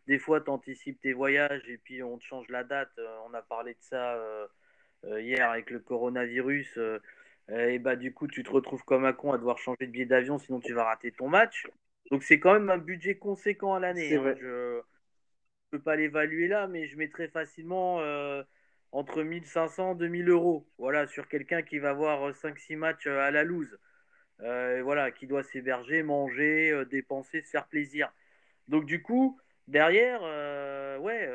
Des fois, tu anticipes tes voyages et puis on te change la date. on a parlé de ça hier avec le coronavirus. et bah du coup, tu te retrouves comme un con à devoir changer de billet d'avion, sinon tu vas rater ton match. Donc c'est quand même un budget conséquent à l'année. Hein. Je ne peux pas l'évaluer là, mais je mettrais facilement euh, entre 1500 et 2000 euros. Voilà, sur quelqu'un qui va voir 5-6 matchs euh, à la loose. Euh, voilà, qui doit s'héberger, manger, dépenser, se faire plaisir. Donc du coup, derrière, ouais,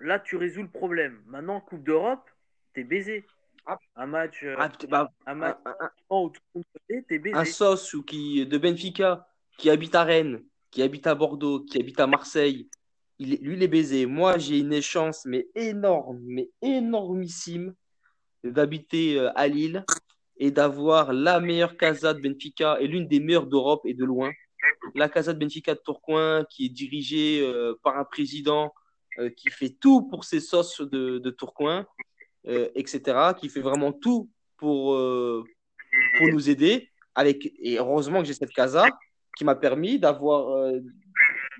là tu résous le problème. Maintenant, Coupe d'Europe, t'es baisé. Ah. Un match, euh, ah, bah, un match où Un sauce ou qui, de Benfica qui habite à Rennes, qui habite à Bordeaux, qui habite à Marseille, il, lui, il est baisé. Moi, j'ai une chance, mais énorme, mais énormissime, d'habiter euh, à Lille et d'avoir la meilleure casa de Benfica et l'une des meilleures d'Europe et de loin. La casa de Benfica de Tourcoing, qui est dirigée euh, par un président qui fait tout pour ses sauces de, Tourcoing euh, etc., qui fait vraiment tout pour, euh, pour nous aider. Avec, et heureusement que j'ai cette casa qui m'a permis d'avoir euh,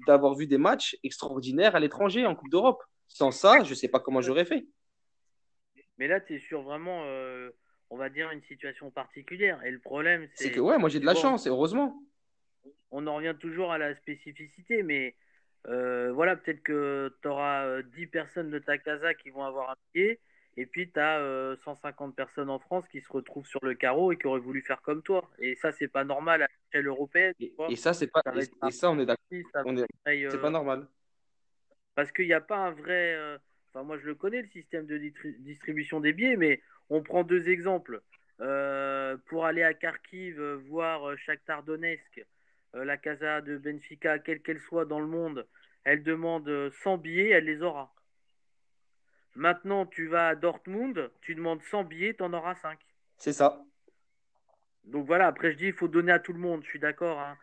d'avoir vu des matchs extraordinaires à l'étranger en Coupe d'Europe. Sans ça, je ne sais pas comment j'aurais fait. Mais là, tu es sur vraiment, on va dire, une situation particulière. Et le problème, c'est que, ouais, moi j'ai de la chance, heureusement. On en revient toujours à la spécificité, mais voilà, peut-être que tu auras 10 personnes de ta casa qui vont avoir un pied et puis, tu as 150 personnes en France qui se retrouvent sur le carreau et qui auraient voulu faire comme toi. Et ça, c'est pas normal à l'échelle européenne. Et, ça, c'est pas. et, ça, on est d'accord. C'est pas normal. Parce qu'il n'y a pas un vrai. Euh, enfin, moi, je le connais, le système de distribution des billets, mais on prend deux exemples. Euh, pour aller à Kharkiv euh, voir Shakhtar Donetsk, la casa de Benfica, quelle qu'elle soit dans le monde, elle demande 100 billets, elle les aura. Maintenant, tu vas à Dortmund, tu demandes 100 billets, tu en auras 5. C'est ça. Donc voilà, après je dis, il faut donner à tout le monde, je suis d'accord. Hein.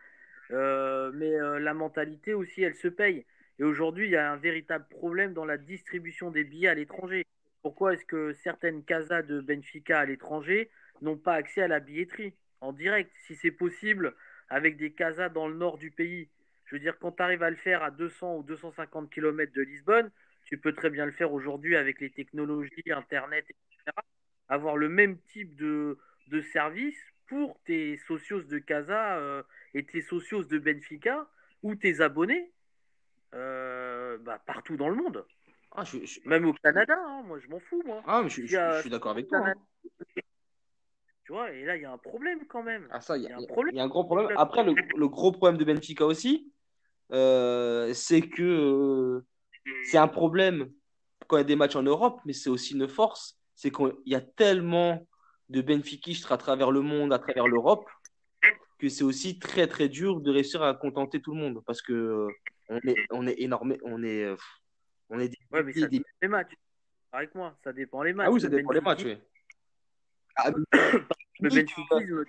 Euh, mais euh, la mentalité aussi, elle se paye. Et aujourd'hui, il y a un véritable problème dans la distribution des billets à l'étranger. Pourquoi est-ce que certaines casas de Benfica à l'étranger n'ont pas accès à la billetterie en direct Si c'est possible avec des casas dans le nord du pays? Je veux dire, quand tu arrives à le faire à 200 ou 250 km de Lisbonne, tu peux très bien le faire aujourd'hui avec les technologies, Internet, etc. Avoir le même type de, service pour tes socios de Casa euh, et tes socios de Benfica ou tes abonnés euh, bah, partout dans le monde. Ah, même au Canada, hein, moi je m'en fous. Moi. Ah, je, suis d'accord avec toi. Hein. Tu vois, et là il y a un problème quand même. Ah, ça, il y, a, un problème. y a un gros problème. Après, le, le gros problème de Benfica aussi, euh, c'est que c'est un problème quand il y a des matchs en Europe, mais c'est aussi une force. C'est qu'il y a tellement de benfiquistes à travers le monde, à travers l'Europe, que c'est aussi très très dur de réussir à contenter tout le monde parce que euh, on est on est énorme, on est euh, on est ouais, mais ça dépend les matchs. Avec moi, ça dépend les matchs. Ah oui, ça dépend les matchs, oui. Ah, le benfiquisme,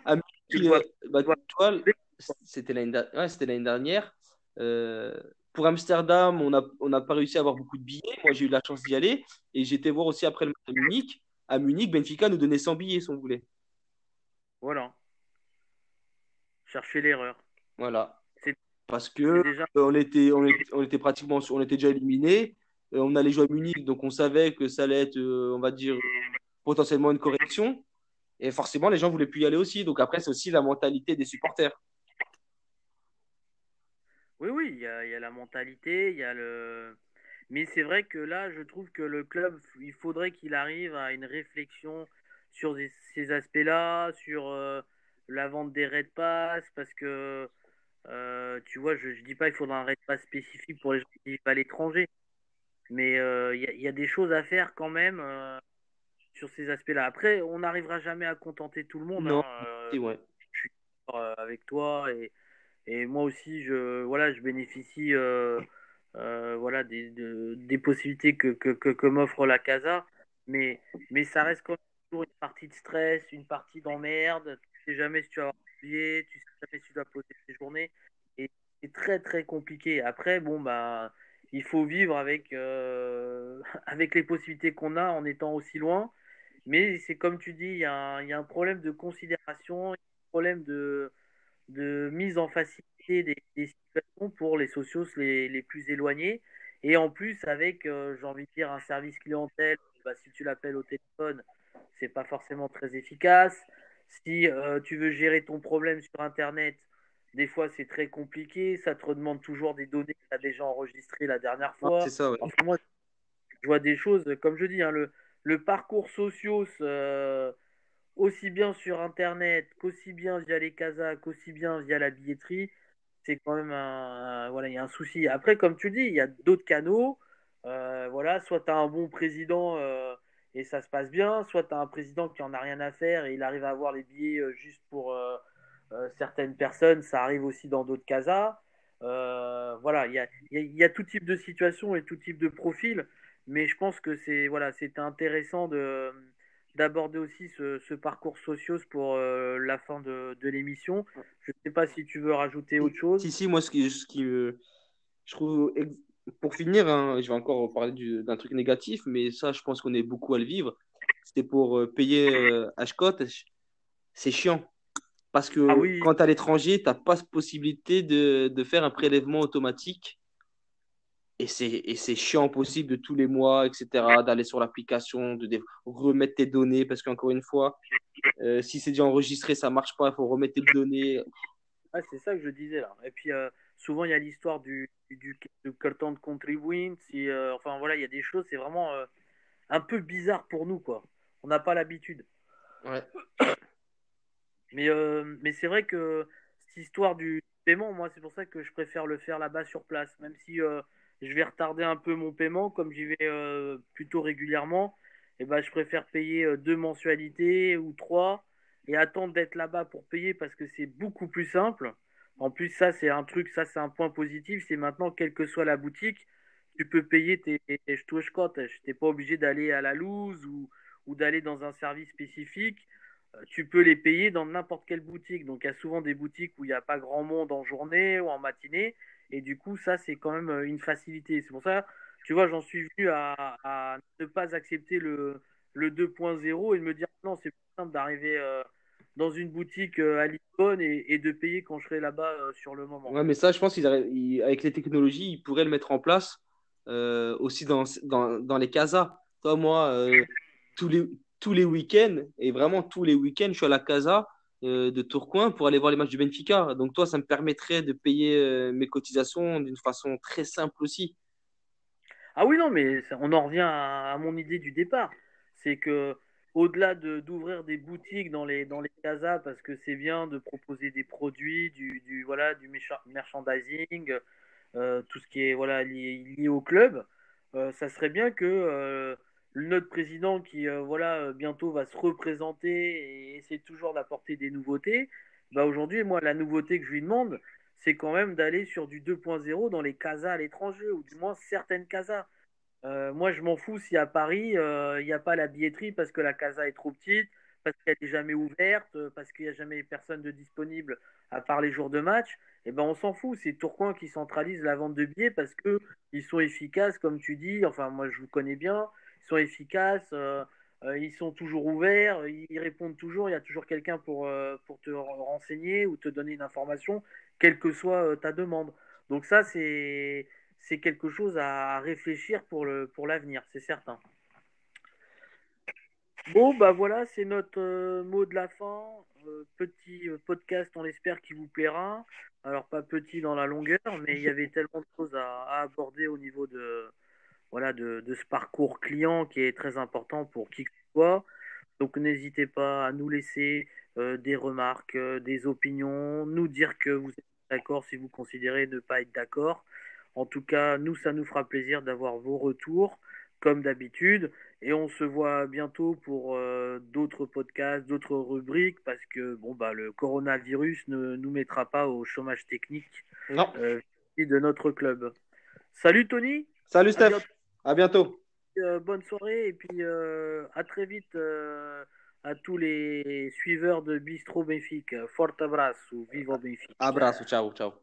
c'était l'année dernière. Euh, pour Amsterdam, on n'a on pas réussi à avoir beaucoup de billets. Moi, j'ai eu la chance d'y aller. Et j'étais voir aussi après le match à Munich. À Munich, Benfica nous donnait 100 billets si on voulait. Voilà. Chercher l'erreur. Voilà. Parce que on, était, on, était, pratiquement on était déjà éliminé. Euh, on allait jouer à Munich, donc on savait que ça allait être, euh, on va dire, potentiellement une correction. Et forcément, les gens voulaient plus y aller aussi. Donc après, c'est aussi la mentalité des supporters. Oui, oui, il y a, la mentalité, il y a le. Mais c'est vrai que là, je trouve que le club, il faudrait qu'il arrive à une réflexion sur ces aspects-là, sur euh, la vente des Red Pass, parce que tu vois, je, ne dis pas qu'il faudra un Red Pass spécifique pour les gens qui vivent à l'étranger, mais euh, il y, a des choses à faire quand même sur ces aspects-là. Après, on n'arrivera jamais à contenter tout le monde. Non, hein, ouais. Je suis avec toi et et moi aussi, je, voilà, je bénéficie euh, euh, voilà, des, des possibilités que, que, que, m'offre la casa. Mais, mais ça reste quand même toujours une partie de stress, une partie d'emmerde. Tu sais jamais si tu vas avoir oublié, tu sais jamais si tu dois poser tes journées. Et c'est très très compliqué. Après, bon, bah, il faut vivre avec, euh, avec les possibilités qu'on a en étant aussi loin. Mais c'est comme tu dis, il y, a un problème de considération, un problème de, de mise en facilité des, situations pour les socios les, plus éloignés. Et en plus, avec, euh, j'ai envie de dire, un service clientèle, bah, si tu l'appelles au téléphone, c'est pas forcément très efficace. Si euh, tu veux gérer ton problème sur Internet, des fois c'est très compliqué. Ça te demande toujours des données que tu as déjà enregistrées la dernière fois. c'est ça, moi, je vois des choses, comme je dis, hein, le, le, parcours socios, euh, aussi bien sur Internet qu'aussi bien via les casas, qu'aussi bien via la billetterie, c'est quand même un, voilà, il y a un souci. Après, comme tu dis, il y a d'autres canaux. Euh, voilà, soit tu as un bon président et ça se passe bien, soit tu as un président qui en a rien à faire et il arrive à avoir les billets euh, juste pour euh, euh, certaines personnes, ça arrive aussi dans d'autres casas. voilà, il y a, y a, tout type de situation et tout type de profil, mais je pense que c'est voilà, c'était intéressant de d'aborder aussi ce, ce, parcours socios pour la fin de, de l'émission. Je ne sais pas si tu veux rajouter autre chose. Si, si, moi, ce qui, ce qui je trouve pour finir, hein, je vais encore parler d'un truc négatif, mais ça, je pense qu'on est beaucoup à le vivre. C'était pour euh, payer euh, Ashcott. C'est chiant. Parce que ah quand tu es à l'étranger, tu n'as pas possibilité de, de, faire un prélèvement automatique. Et c'est chiant possible de tous les mois, etc., d'aller sur l'application, de remettre tes données. Parce qu'encore une fois, euh, si c'est déjà enregistré, ça marche pas, il faut remettre tes données. c'est ça que je disais là. Et puis, souvent, il y a l'histoire du, du, du temps de contribuer. Si, euh, enfin, voilà, il y a des choses, c'est vraiment euh, un peu bizarre pour nous, quoi. On n'a pas l'habitude. Ouais. Mais, euh, mais c'est vrai que cette histoire du paiement, moi, c'est pour ça que je préfère le faire là-bas sur place. Même si je vais retarder un peu mon paiement, comme j'y vais plutôt régulièrement, et eh ben, je préfère payer deux mensualités ou trois et attendre d'être là-bas pour payer parce que c'est beaucoup plus simple. En plus, ça, c'est un truc, ça, c'est un point positif. C'est maintenant, quelle que soit la boutique, tu peux payer tes, tes Tu n'es pas obligé d'aller à la loose ou d'aller dans un service spécifique. Tu peux les payer dans n'importe quelle boutique. Donc, il y a souvent des boutiques où il n'y a pas grand monde en journée ou en matinée. Et du coup, ça, c'est quand même euh, une facilité. C'est pour ça, tu vois, j'en suis venu à, ne pas accepter le, le 2.0 et de me dire non, c'est plus simple d'arriver. Euh, dans une boutique euh, à Lisbonne et, de payer quand je serai là-bas sur le moment. Ouais, mais ça, je pense qu'avec les technologies, ils pourraient le mettre en place aussi dans, les casas. Toi, moi, tous les, tous les week-ends, et vraiment tous les week-ends, je suis à la casa de Tourcoing pour aller voir les matchs du Benfica. Donc, toi, ça me permettrait de payer mes cotisations d'une façon très simple aussi. Ah oui, non, mais on en revient à mon idée du départ. C'est que au-delà d'ouvrir des boutiques dans les, dans les casas, parce que c'est bien de proposer des produits, du, du voilà, du merchandising, euh, tout ce qui est voilà, lié, au club, euh, ça serait bien que euh, notre président qui voilà, bientôt va se représenter et essaie toujours d'apporter des nouveautés, bah aujourd'hui, moi, la nouveauté que je lui demande, c'est quand même d'aller sur du 2.0 dans les casas à l'étranger, ou du moins certaines casas. Euh, moi, je m'en fous si à Paris, euh, il n'y a pas la billetterie parce que la casa est trop petite, parce qu'elle n'est jamais ouverte, euh, parce qu'il n'y a jamais personne de disponible à part les jours de match. Et eh ben, on s'en fout. C'est Tourcoing qui centralise la vente de billets parce que ils sont efficaces, comme tu dis. Enfin, moi, je vous connais bien. Sont efficaces. ils sont toujours ouverts. Ils répondent toujours. Il y a toujours quelqu'un pour, pour te renseigner ou te donner une information, quelle que soit ta demande. Donc ça, c'est c'est quelque chose à réfléchir pour le pour l'avenir, c'est certain. Bon, bah voilà, c'est notre euh, mot de la fin. Euh, petit euh, podcast, on espère qu'il vous plaira. Alors pas petit dans la longueur, mais il y avait tellement de choses à, aborder au niveau de voilà de, de, ce parcours client qui est très important pour qui que ce soit. Donc n'hésitez pas à nous laisser des remarques, des opinions, nous dire que vous êtes d'accord si vous considérez ne pas être d'accord. En tout cas, nous, ça nous fera plaisir d'avoir vos retours, comme d'habitude. Et on se voit bientôt pour euh, d'autres podcasts, d'autres rubriques, parce que bon, bah, le coronavirus ne nous mettra pas au chômage technique euh, de notre club. Salut Tony. Salut Steph. À bientôt. Euh, bonne soirée et puis à très vite à tous les suiveurs de Bistro Benfica. Forte abraço. Viva Benfica. Abraço. Ciao, ciao.